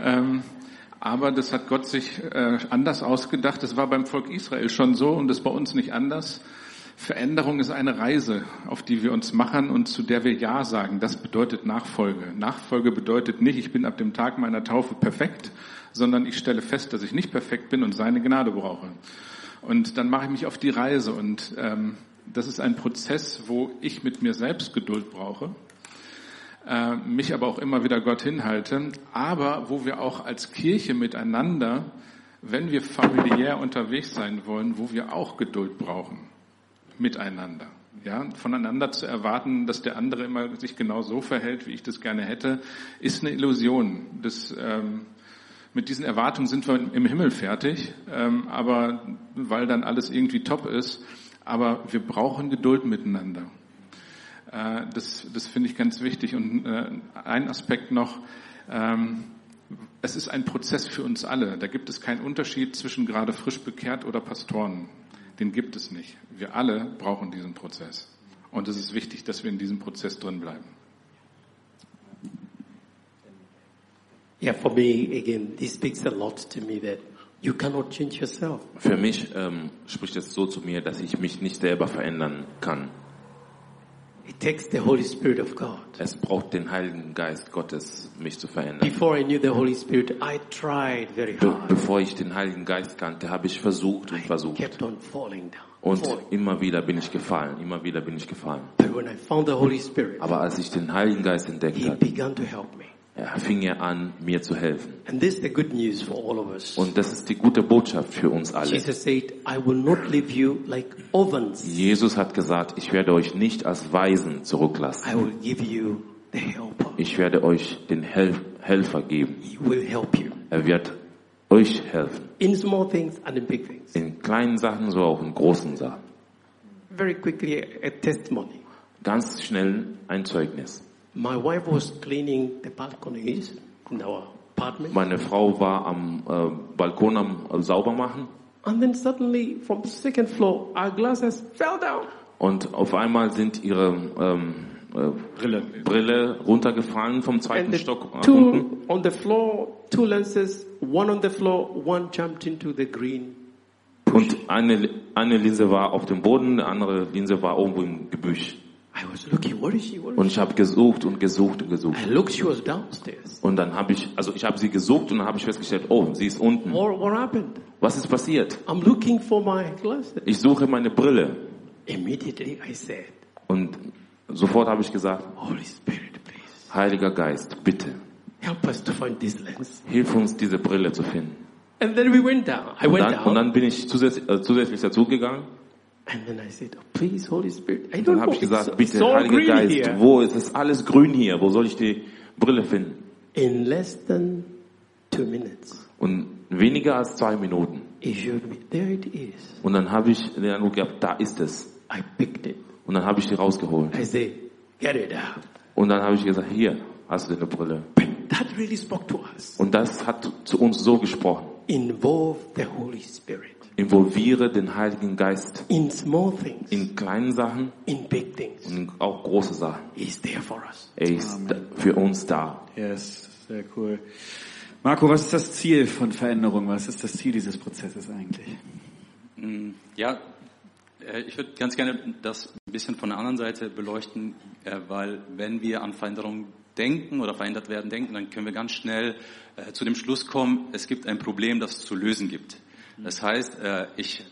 Ähm, aber das hat Gott sich äh, anders ausgedacht. Das war beim Volk Israel schon so und das bei uns nicht anders. Veränderung ist eine Reise, auf die wir uns machen und zu der wir Ja sagen. Das bedeutet Nachfolge. Nachfolge bedeutet nicht, ich bin ab dem Tag meiner Taufe perfekt, sondern ich stelle fest, dass ich nicht perfekt bin und seine Gnade brauche. Und dann mache ich mich auf die Reise und ähm, das ist ein Prozess, wo ich mit mir selbst Geduld brauche, äh, mich aber auch immer wieder Gott hinhalte, aber wo wir auch als Kirche miteinander, wenn wir familiär unterwegs sein wollen, wo wir auch Geduld brauchen, miteinander. Ja, voneinander zu erwarten, dass der andere immer sich genau so verhält, wie ich das gerne hätte, ist eine Illusion. Das ähm, mit diesen Erwartungen sind wir im Himmel fertig, ähm, aber weil dann alles irgendwie top ist. Aber wir brauchen Geduld miteinander. Äh, das das finde ich ganz wichtig. Und äh, ein Aspekt noch, ähm, es ist ein Prozess für uns alle. Da gibt es keinen Unterschied zwischen gerade frisch bekehrt oder Pastoren. Den gibt es nicht. Wir alle brauchen diesen Prozess. Und es ist wichtig, dass wir in diesem Prozess drin bleiben. Yeah, for me, again, this speaks a lot to me that You cannot change yourself. Für mich ähm, spricht es so zu mir, dass ich mich nicht selber verändern kann. It takes the Holy Spirit of God. Es braucht den Heiligen Geist Gottes, mich zu verändern. Before I knew the Holy Spirit, I tried very Be hard. bevor ich den Heiligen Geist kannte, habe ich versucht und I versucht. kept on falling down. Und falling. immer wieder bin ich gefallen, immer wieder bin ich gefallen. But when I found the Holy Spirit, Aber als ich den Heiligen Geist entdeckt He habe, began to help me. Ja, fing er an, mir zu helfen. And this is the good news for all of us. Und das ist die gute Botschaft für uns alle. Jesus said, I will not leave you like orphans. Jesus hat gesagt, ich werde euch nicht als Weisen I zurücklassen. will give you the helper. Ich werde euch den Hel Helfer geben. He will help you. Er wird euch helfen. In small things and in big things. In kleinen Sachen, so auch in großen Sachen. Very quickly, a testimony. Ganz schnell ein Zeugnis. My wife was cleaning the balconies in our apartment. Meine Frau war am äh, Balkon am äh, Saubermachen And then suddenly, from the second floor, our glasses fell down. und auf einmal sind ihre ähm, äh, Brille. Brille runtergefallen vom zweiten And the Stock two unten. on the floor, two lenses, one on the floor, one jumped into the green. Und eine, eine Linse war auf dem Boden, die andere Linse war irgendwo im Gebüsch. I was looking, where is she? Where Und ich habe gesucht und gesucht und gesucht. she? I looked, she was downstairs. Und dann habe ich, also ich habe sie gesucht und dann habe ich festgestellt, oh, sie ist unten. What, what happened? Was ist passiert? I'm looking for my glasses. Ich suche meine Brille. Und sofort habe ich gesagt, Heiliger Geist, bitte, hilf uns, diese Brille zu finden. Und dann, und dann bin ich zusätzlich, äh, zusätzlich dazugegangen. And then I said, oh, please, Holy Spirit, I don't dann know. habe ich gesagt, so, bitte, so Heiliger Geist, here. wo ist es alles grün hier? Wo soll ich die Brille finden? In less than two minutes, Und weniger als zwei Minuten. he showed me, there it is. Und dann habe ich den Eindruck gehabt, da ist es. I picked it. Und dann habe ich die rausgeholt. I said, get it out. Und dann habe ich gesagt, hier hast du deine Brille. But that really spoke to us. Und das hat zu uns so gesprochen. Involve the Holy Spirit Involviere den Heiligen Geist in small things, in kleinen Sachen in big things. und auch große Sachen. He's there for us. Er ist da- für uns da. Yes, sehr cool. Marco, was ist das Ziel von Veränderung? Was ist das Ziel dieses Prozesses eigentlich? Mm, Ja, äh, ich würde ganz gerne das ein bisschen von der anderen Seite beleuchten, äh, weil wenn wir an Veränderung denken oder verändert werden denken, dann können wir ganz schnell äh, zu dem Schluss kommen, es gibt ein Problem, das es zu lösen gibt. Das heißt, äh, ich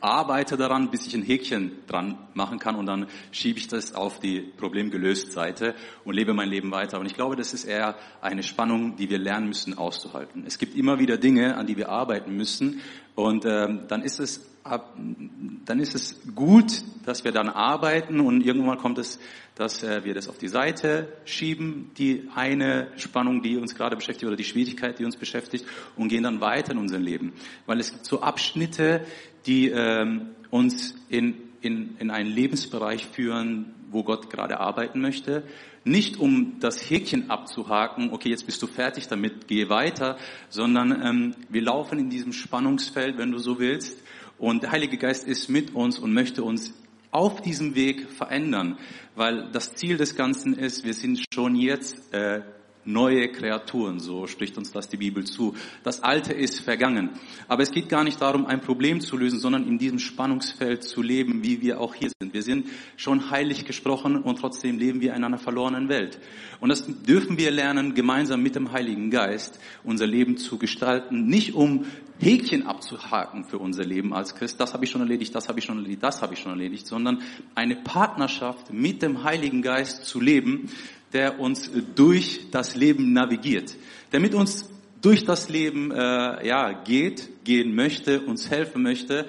arbeite daran, bis ich ein Häkchen dran machen kann und dann schiebe ich das auf die Problemgelöst Seite und lebe mein Leben weiter. Und ich glaube, das ist eher eine Spannung, die wir lernen müssen auszuhalten. Es gibt immer wieder Dinge, an die wir arbeiten müssen und ähm, dann ist es dann ist es gut, dass wir dann arbeiten und irgendwann kommt es, dass äh, wir das auf die Seite schieben, die eine Spannung, die uns gerade beschäftigt oder die Schwierigkeit, die uns beschäftigt und gehen dann weiter in unser Leben. Weil es gibt so Abschnitte, die ähm, uns in, in, in einen Lebensbereich führen, wo Gott gerade arbeiten möchte. Nicht um das Häkchen abzuhaken, okay, jetzt bist du fertig damit, geh weiter, sondern ähm, wir laufen in diesem Spannungsfeld, wenn du so willst. Und der Heilige Geist ist mit uns und möchte uns auf diesem Weg verändern, weil das Ziel des Ganzen ist, wir sind schon jetzt äh, neue Kreaturen, so spricht uns das die Bibel zu. Das Alte ist vergangen. Aber es geht gar nicht darum, ein Problem zu lösen, sondern in diesem Spannungsfeld zu leben, wie wir auch hier sind. Wir sind schon heilig gesprochen und trotzdem leben wir in einer verlorenen Welt. Und das dürfen wir lernen, gemeinsam mit dem Heiligen Geist unser Leben zu gestalten, nicht um Häkchen abzuhaken für unser Leben als Christ, das habe ich schon erledigt, das habe ich schon erledigt, das habe ich schon erledigt, sondern eine Partnerschaft mit dem Heiligen Geist zu leben, der uns durch das Leben navigiert, der mit uns durch das Leben äh, ja geht, gehen möchte, uns helfen möchte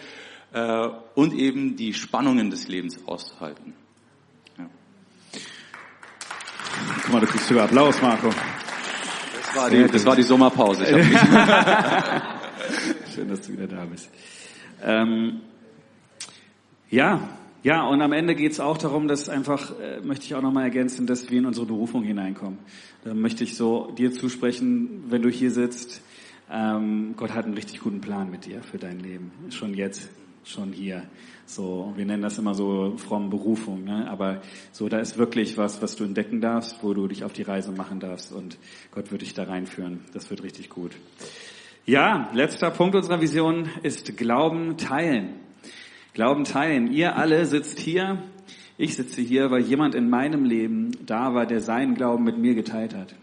äh, und eben die Spannungen des Lebens auszuhalten. Ja. Guck mal, du kriegst sogar Applaus, Marco. Das, war die, das war die Sommerpause. Schön, dass du wieder da bist. Ähm, ja, ja, und am Ende geht es auch darum, dass einfach, äh, möchte ich auch nochmal ergänzen, dass wir in unsere Berufung hineinkommen. Da möchte ich so dir zusprechen, wenn du hier sitzt, ähm, Gott hat einen richtig guten Plan mit dir für dein Leben. Schon jetzt, schon hier. So, wir nennen das immer so fromm Berufung, ne? aber so, da ist wirklich was, was du entdecken darfst, wo du dich auf die Reise machen darfst und Gott wird dich da reinführen. Das wird richtig gut. Ja, letzter Punkt unserer Vision ist Glauben teilen. Glauben teilen. Ihr alle sitzt hier, ich sitze hier, weil jemand in meinem Leben da war, der seinen Glauben mit mir geteilt hat.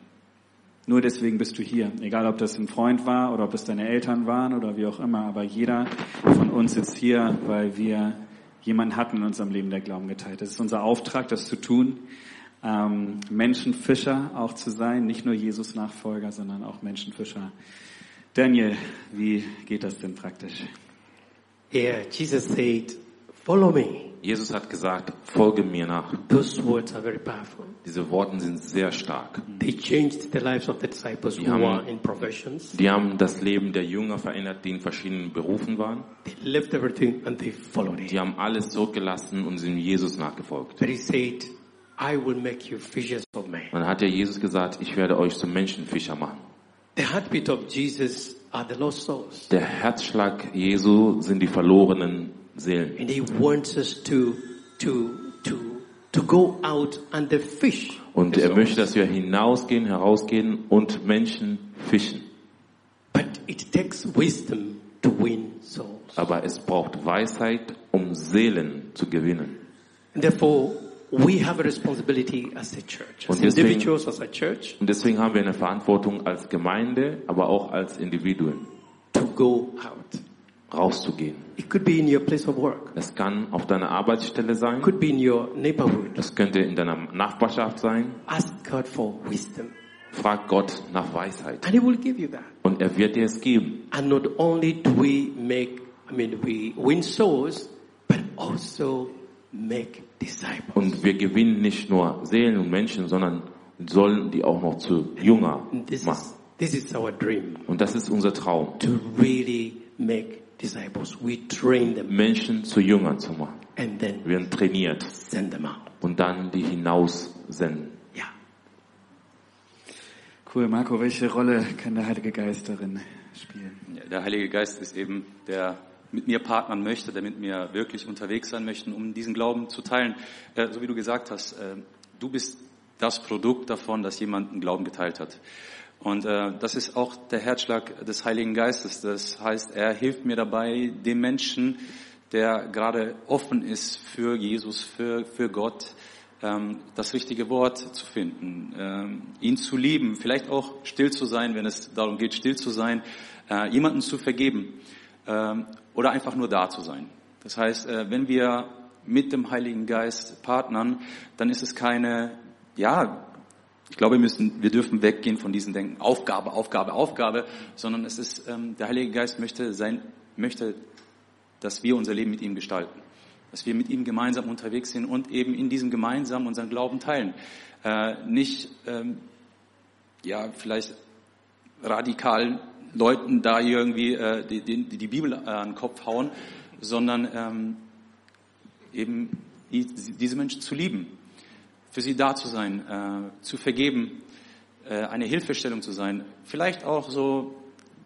Nur deswegen bist du hier. Egal, ob das ein Freund war oder ob es deine Eltern waren oder wie auch immer. Aber jeder von uns sitzt hier, weil wir jemanden hatten in unserem Leben, der Glauben geteilt. Das ist unser Auftrag, das zu tun. Ähm, Menschenfischer auch zu sein. Nicht nur Jesus-Nachfolger, sondern auch Menschenfischer. Daniel, wie geht das denn praktisch? Yeah, Jesus said, follow me. Jesus hat gesagt, folge mir nach. Those words are very powerful. Diese Worte sind sehr stark. They changed the lives of the disciples who Die haben- were in professions. Die haben das Leben der Jünger verändert, die in verschiedenen Berufen waren. They left everything and they followed Die him. haben alles zurückgelassen und sind Jesus nachgefolgt. But he said, I will make you fishers of men. Und dann hat ja Jesus gesagt, ich werde euch zum Menschenfischer machen. The heartbeat of Jesus are the lost souls. Der Herzschlag Jesu sind die verlorenen Seelen. And he wants us to, to, to, to go out and the fish. Und er möchte, dass wir hinausgehen, herausgehen und Menschen fischen. But it takes wisdom to win souls. Aber es braucht Weisheit, um Seelen zu gewinnen. And therefore, we have a responsibility as a church, as Und deswegen- individuals, as a church, Und deswegen haben wir eine Verantwortung als Gemeinde, aber auch als Individuen, to go out. rauszugehen. It could be in your place of work. Das kann auf deiner Arbeitsstelle It sein. could be in your neighborhood. Das könnte in deiner Nachbarschaft sein. Ask God for wisdom. Frag Gott nach Weisheit. And He will give you that. Und er wird dir es geben. And not only do we make, I mean, we win souls, but also make. Und wir gewinnen nicht nur Seelen und Menschen, sondern sollen die auch noch zu Jünger And this machen. is, this is our dream, Und das ist unser Traum, to really make disciples. We train them Menschen zu Jüngern zu machen. and then Wir werden trainiert send them out. und dann die hinaussenden. Yeah. Cool, Marco, welche Rolle kann der Heilige Geist darin spielen? Ja, Der Heilige Geist ist eben, der mit mir partnern möchte, der mit mir wirklich unterwegs sein möchte, um diesen Glauben zu teilen. Äh, so wie du gesagt hast, äh, du bist das Produkt davon, dass jemand einen Glauben geteilt hat. Und äh, das ist auch der Herzschlag des Heiligen Geistes. Das heißt, er hilft mir dabei, dem Menschen, der gerade offen ist für Jesus, für, für Gott, ähm, das richtige Wort zu finden, ähm, ihn zu lieben, vielleicht auch still zu sein, wenn es darum geht, still zu sein, äh, jemanden zu vergeben ähm, oder einfach nur da zu sein. Das heißt, äh, wenn wir mit dem Heiligen Geist partnern, dann ist es keine, ja, ich glaube, wir müssen, wir dürfen weggehen von diesem Denken, Aufgabe, Aufgabe, Aufgabe, sondern es ist, ähm, der Heilige Geist möchte sein, möchte, dass wir unser Leben mit ihm gestalten, dass wir mit ihm gemeinsam unterwegs sind und eben in diesem gemeinsam unseren Glauben teilen, äh, nicht, ähm, ja, vielleicht radikal Leuten da irgendwie äh, die, die, die Bibel äh, an den Kopf hauen, sondern ähm, eben die, diese Menschen zu lieben, für sie da zu sein, äh, zu vergeben, äh, eine Hilfestellung zu sein, vielleicht auch so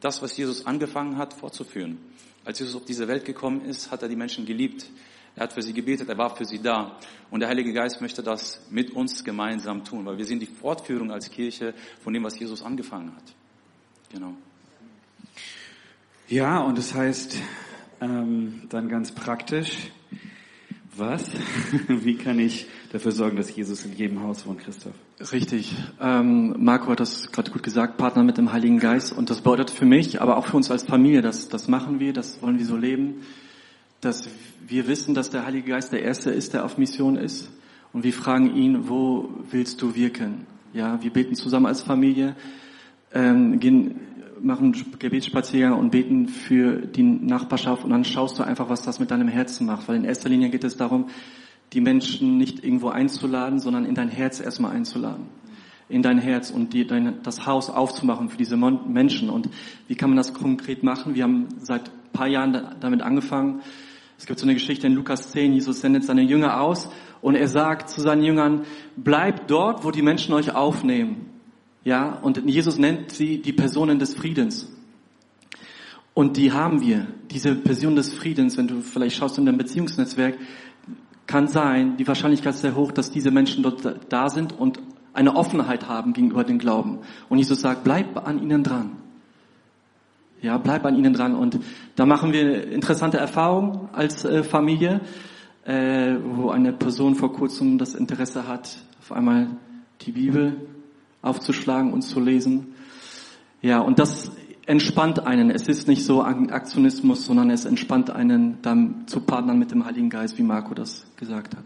das, was Jesus angefangen hat, fortzuführen. Als Jesus auf diese Welt gekommen ist, hat er die Menschen geliebt. Er hat für sie gebetet, er war für sie da. Und der Heilige Geist möchte das mit uns gemeinsam tun, weil wir sind die Fortführung als Kirche von dem, was Jesus angefangen hat. Genau. Ja, und das heißt ähm, dann ganz praktisch, was? Wie kann ich dafür sorgen, dass Jesus in jedem Haus wohnt, Christoph? Richtig. Ähm, Marco hat das gerade gut gesagt, Partner mit dem Heiligen Geist. Und das bedeutet für mich, aber auch für uns als Familie, das, das machen wir, das wollen wir so leben, dass wir wissen, dass der Heilige Geist der Erste ist, der auf Mission ist. Und wir fragen ihn, wo willst du wirken? Ja, wir beten zusammen als Familie, ähm, gehen, machen Gebetsspaziergang und beten für die Nachbarschaft und dann schaust du einfach, was das mit deinem Herzen macht. Weil in erster Linie geht es darum, die Menschen nicht irgendwo einzuladen, sondern in dein Herz erstmal einzuladen. In dein Herz und die, dein, das Haus aufzumachen für diese Mon Menschen. Und wie kann man das konkret machen? Wir haben seit ein paar Jahren da, damit angefangen. Es gibt so eine Geschichte in Lukas 10, Jesus sendet seine Jünger aus und er sagt zu seinen Jüngern, bleibt dort, wo die Menschen euch aufnehmen. Ja, und Jesus nennt sie die Personen des Friedens. Und die haben wir, diese Person des Friedens, wenn du vielleicht schaust in dein Beziehungsnetzwerk, kann sein, die Wahrscheinlichkeit ist sehr hoch, dass diese Menschen dort da sind und eine Offenheit haben gegenüber dem Glauben. Und Jesus sagt, bleib an ihnen dran. Ja, bleib an ihnen dran. Und da machen wir interessante Erfahrungen als äh, Familie, äh, wo eine Person vor kurzem das Interesse hat, auf einmal die Bibel aufzuschlagen und zu lesen. Ja, und das entspannt einen. Es ist nicht so Aktionismus, sondern es entspannt einen dann zu partnern mit dem Heiligen Geist, wie Marco das gesagt hat.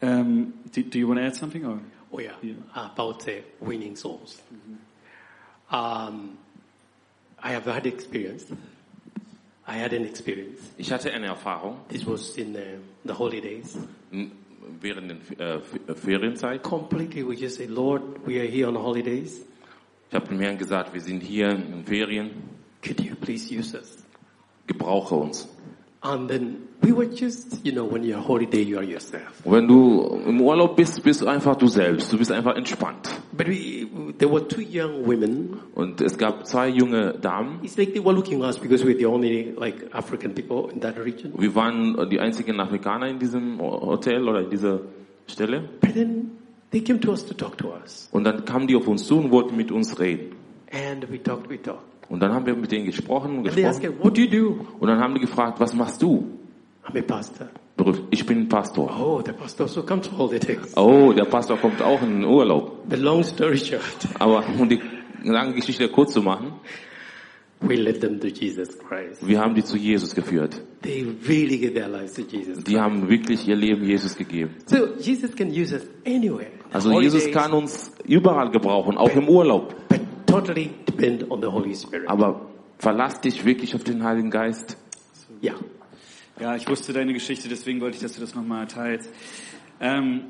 Um, do, do you want to add something? Or? Oh yeah, Yeah. about uh, winning souls. Um, I have had experience. I had an experience. Ich hatte eine Erfahrung This was in uh, the holidays. m, während der äh, F- Ferienzeit. Completely, we just say, Lord, we are here on holidays. Ich habe dem Herrn gesagt, wir sind hier in Ferien, Could you please use us? gebrauche uns. Und wenn du im Urlaub bist, bist du einfach du selbst. Du bist einfach entspannt. But we, there were two young women. Und es gab zwei junge Damen. It's like they were looking at us because we're the only like African people in that region. Wir waren die einzigen Afrikaner in diesem Hotel oder in dieser Stelle. But then they came to us to talk to us. Und dann kamen die auf uns zu und wollten mit uns reden. And we talked, we talked. Und dann haben wir mit denen gesprochen und asked, gesprochen. what do you do? Und dann haben die gefragt, was machst du? I'm a pastor. Ich bin Pastor. Oh, the pastor also comes to holidays. Oh, der Pastor kommt auch in den Urlaub. The long story short, Aber um die lange Geschichte kurz zu machen, we led them to Jesus Christ. wir haben die zu Jesus geführt. They really gave their lives to Jesus. Die haben wirklich ihr Leben Jesus gegeben. So Jesus can use us anywhere. Also Jesus kann uns überall gebrauchen, auch im Urlaub. but totally depend on the Holy Spirit. Aber verlass dich wirklich auf den Heiligen Geist. yeah. Ja, ich wusste deine Geschichte, deswegen wollte ich, dass du das nochmal teilst. Ähm,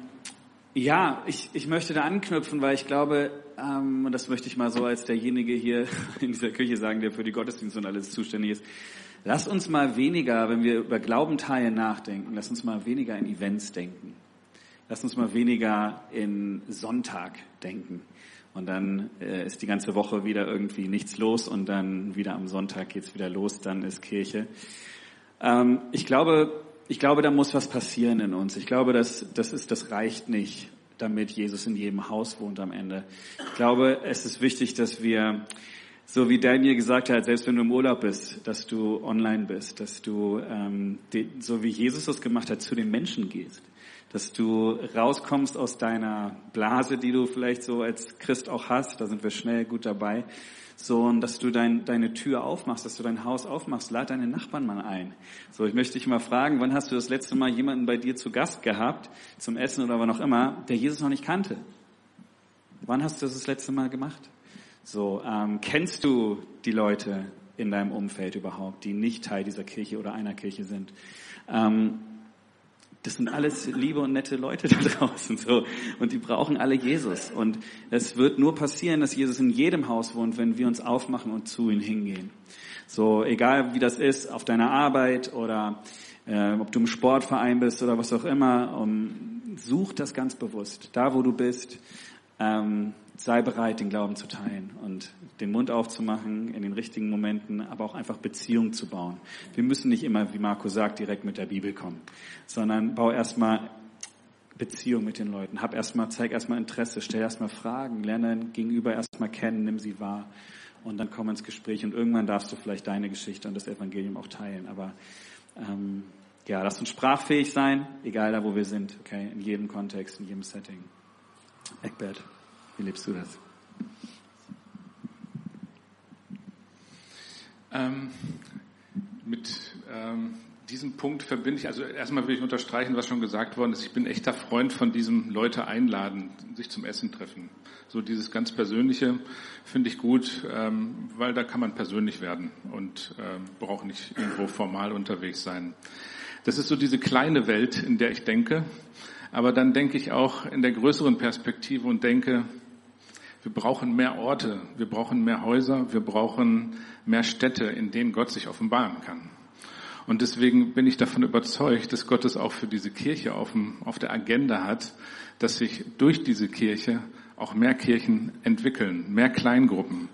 ja, ich, ich möchte da anknüpfen, weil ich glaube, ähm, und das möchte ich mal so als derjenige hier in dieser Küche sagen, der für die Gottesdienste und alles zuständig ist. Lass uns mal weniger, wenn wir über Glaubenteile nachdenken, lass uns mal weniger in Events denken. Lass uns mal weniger in Sonntag denken. Und dann äh, ist die ganze Woche wieder irgendwie nichts los und dann wieder am Sonntag geht's wieder los, dann ist Kirche. Ähm, ich glaube, ich glaube, da muss was passieren in uns. Ich glaube, das, das ist, das reicht nicht, damit Jesus in jedem Haus wohnt am Ende. Ich glaube, es ist wichtig, dass wir, so wie Daniel gesagt hat, selbst wenn du im Urlaub bist, dass du online bist, dass du, ähm, die, so wie Jesus das gemacht hat, zu den Menschen gehst. Dass du rauskommst aus deiner Blase, die du vielleicht so als Christ auch hast, da sind wir schnell gut dabei, so, und dass du dein, deine Tür aufmachst, dass du dein Haus aufmachst, lad deine Nachbarn mal ein. So, ich möchte dich mal fragen, wann hast du das letzte Mal jemanden bei dir zu Gast gehabt, zum Essen oder wann auch immer, der Jesus noch nicht kannte? Wann hast du das das letzte Mal gemacht? So, ähm, kennst du die Leute in deinem Umfeld überhaupt, die nicht Teil dieser Kirche oder einer Kirche sind? Ähm, das sind alles liebe und nette Leute da draußen so und die brauchen alle Jesus und es wird nur passieren, dass Jesus in jedem Haus wohnt, wenn wir uns aufmachen und zu ihm hingehen. So egal wie das ist auf deiner Arbeit oder äh, ob du im Sportverein bist oder was auch immer, um, such das ganz bewusst. Da wo du bist, ähm, sei bereit, den Glauben zu teilen und den Mund aufzumachen in den richtigen Momenten, aber auch einfach Beziehungen zu bauen. Wir müssen nicht immer, wie Marco sagt, direkt mit der Bibel kommen, sondern bau erstmal Beziehung mit den Leuten. Hab erstmal, zeig erstmal Interesse, stell erstmal Fragen, lerne dein Gegenüber erstmal kennen, nimm sie wahr und dann komm ins Gespräch und irgendwann darfst du vielleicht deine Geschichte und das Evangelium auch teilen. Aber ähm, ja, lass uns sprachfähig sein, egal da wo wir sind, okay, in jedem Kontext, in jedem Setting. Eckbert, wie lebst du das? Ähm, mit ähm, diesem Punkt verbinde ich, also erstmal will ich unterstreichen, was schon gesagt worden ist. Ich bin echter Freund von diesem Leute einladen, sich zum Essen treffen. So dieses ganz Persönliche finde ich gut, ähm, weil da kann man persönlich werden und ähm, braucht nicht irgendwo formal unterwegs sein. Das ist so diese kleine Welt, in der ich denke. Aber dann denke ich auch in der größeren Perspektive und denke, wir brauchen mehr Orte, wir brauchen mehr Häuser, wir brauchen mehr Städte, in denen Gott sich offenbaren kann. Und deswegen bin ich davon überzeugt, dass Gott es auch für diese Kirche auf, dem, auf der Agenda hat, dass sich durch diese Kirche auch mehr Kirchen entwickeln, mehr Kleingruppen,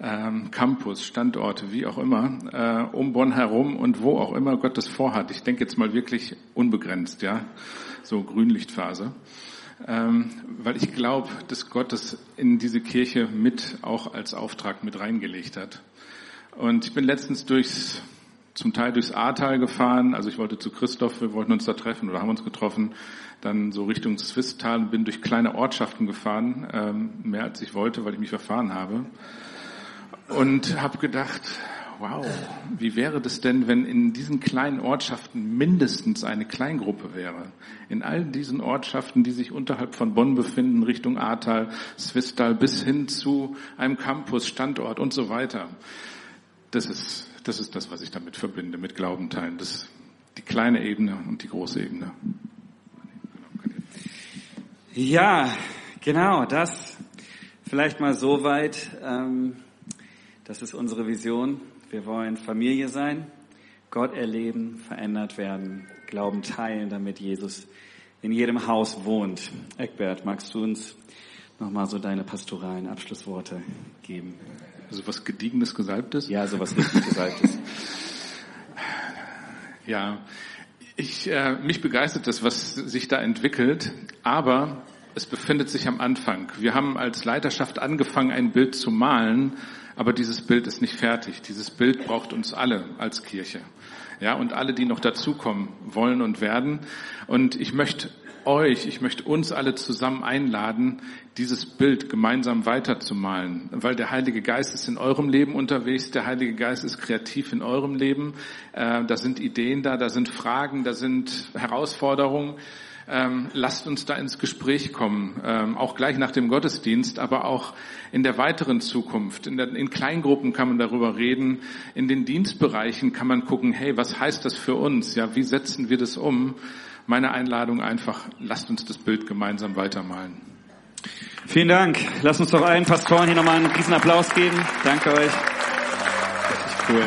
ähm, Campus, Standorte, wie auch immer, äh, um Bonn herum und wo auch immer Gott das vorhat. Ich denke jetzt mal wirklich unbegrenzt, ja. so Grünlichtphase. Ähm, weil ich glaube, dass Gott das in diese Kirche mit auch als Auftrag mit reingelegt hat. Und ich bin letztens durchs, zum Teil durchs Ahrtal gefahren. Also ich wollte zu Christoph, wir wollten uns da treffen oder haben uns getroffen. Dann so Richtung Swisttal, bin durch kleine Ortschaften gefahren, ähm, mehr als ich wollte, weil ich mich verfahren habe. Und habe gedacht, wow, wie wäre das denn, wenn in diesen kleinen Ortschaften mindestens eine Kleingruppe wäre? In all diesen Ortschaften, die sich unterhalb von Bonn befinden, Richtung Ahrtal, Swisttal, bis hin zu einem Campus, Standort und so weiter. Das ist, das ist das, was ich damit verbinde, mit Glauben teilen. Das, die kleine Ebene und die große Ebene. Ja, genau, das vielleicht mal so weit. Ähm, das ist unsere Vision. Wir wollen Familie sein, Gott erleben, verändert werden, Glauben teilen, damit Jesus in jedem Haus wohnt. Eckbert, magst du uns nochmal so deine pastoralen Abschlussworte geben? Also was Gediegenes Gesalbtes? Ja, so was richtig Gesalbtes. ja, ich, äh, mich begeistert das, was sich da entwickelt, aber es befindet sich am Anfang. Wir haben als Leiterschaft angefangen, ein Bild zu malen, aber dieses Bild ist nicht fertig. Dieses Bild braucht uns alle als Kirche. Ja, und alle, die noch dazukommen wollen und werden. Und ich möchte euch, ich möchte uns alle zusammen einladen, dieses Bild gemeinsam weiterzumalen, weil der Heilige Geist ist in eurem Leben unterwegs, der Heilige Geist ist kreativ in eurem Leben, äh, da sind Ideen da, da sind Fragen, da sind Herausforderungen ähm, lasst uns da ins Gespräch kommen, ähm, auch gleich nach dem Gottesdienst, aber auch in der weiteren Zukunft. In, der, in Kleingruppen kann man darüber reden, in den Dienstbereichen kann man gucken, hey, was heißt das für uns? Ja, wie setzen wir das um? Meine Einladung einfach, lasst uns das Bild gemeinsam weitermalen. Vielen Dank. Lass uns doch allen Pastoren hier nochmal einen riesen Applaus geben. Danke euch. Richtig cool.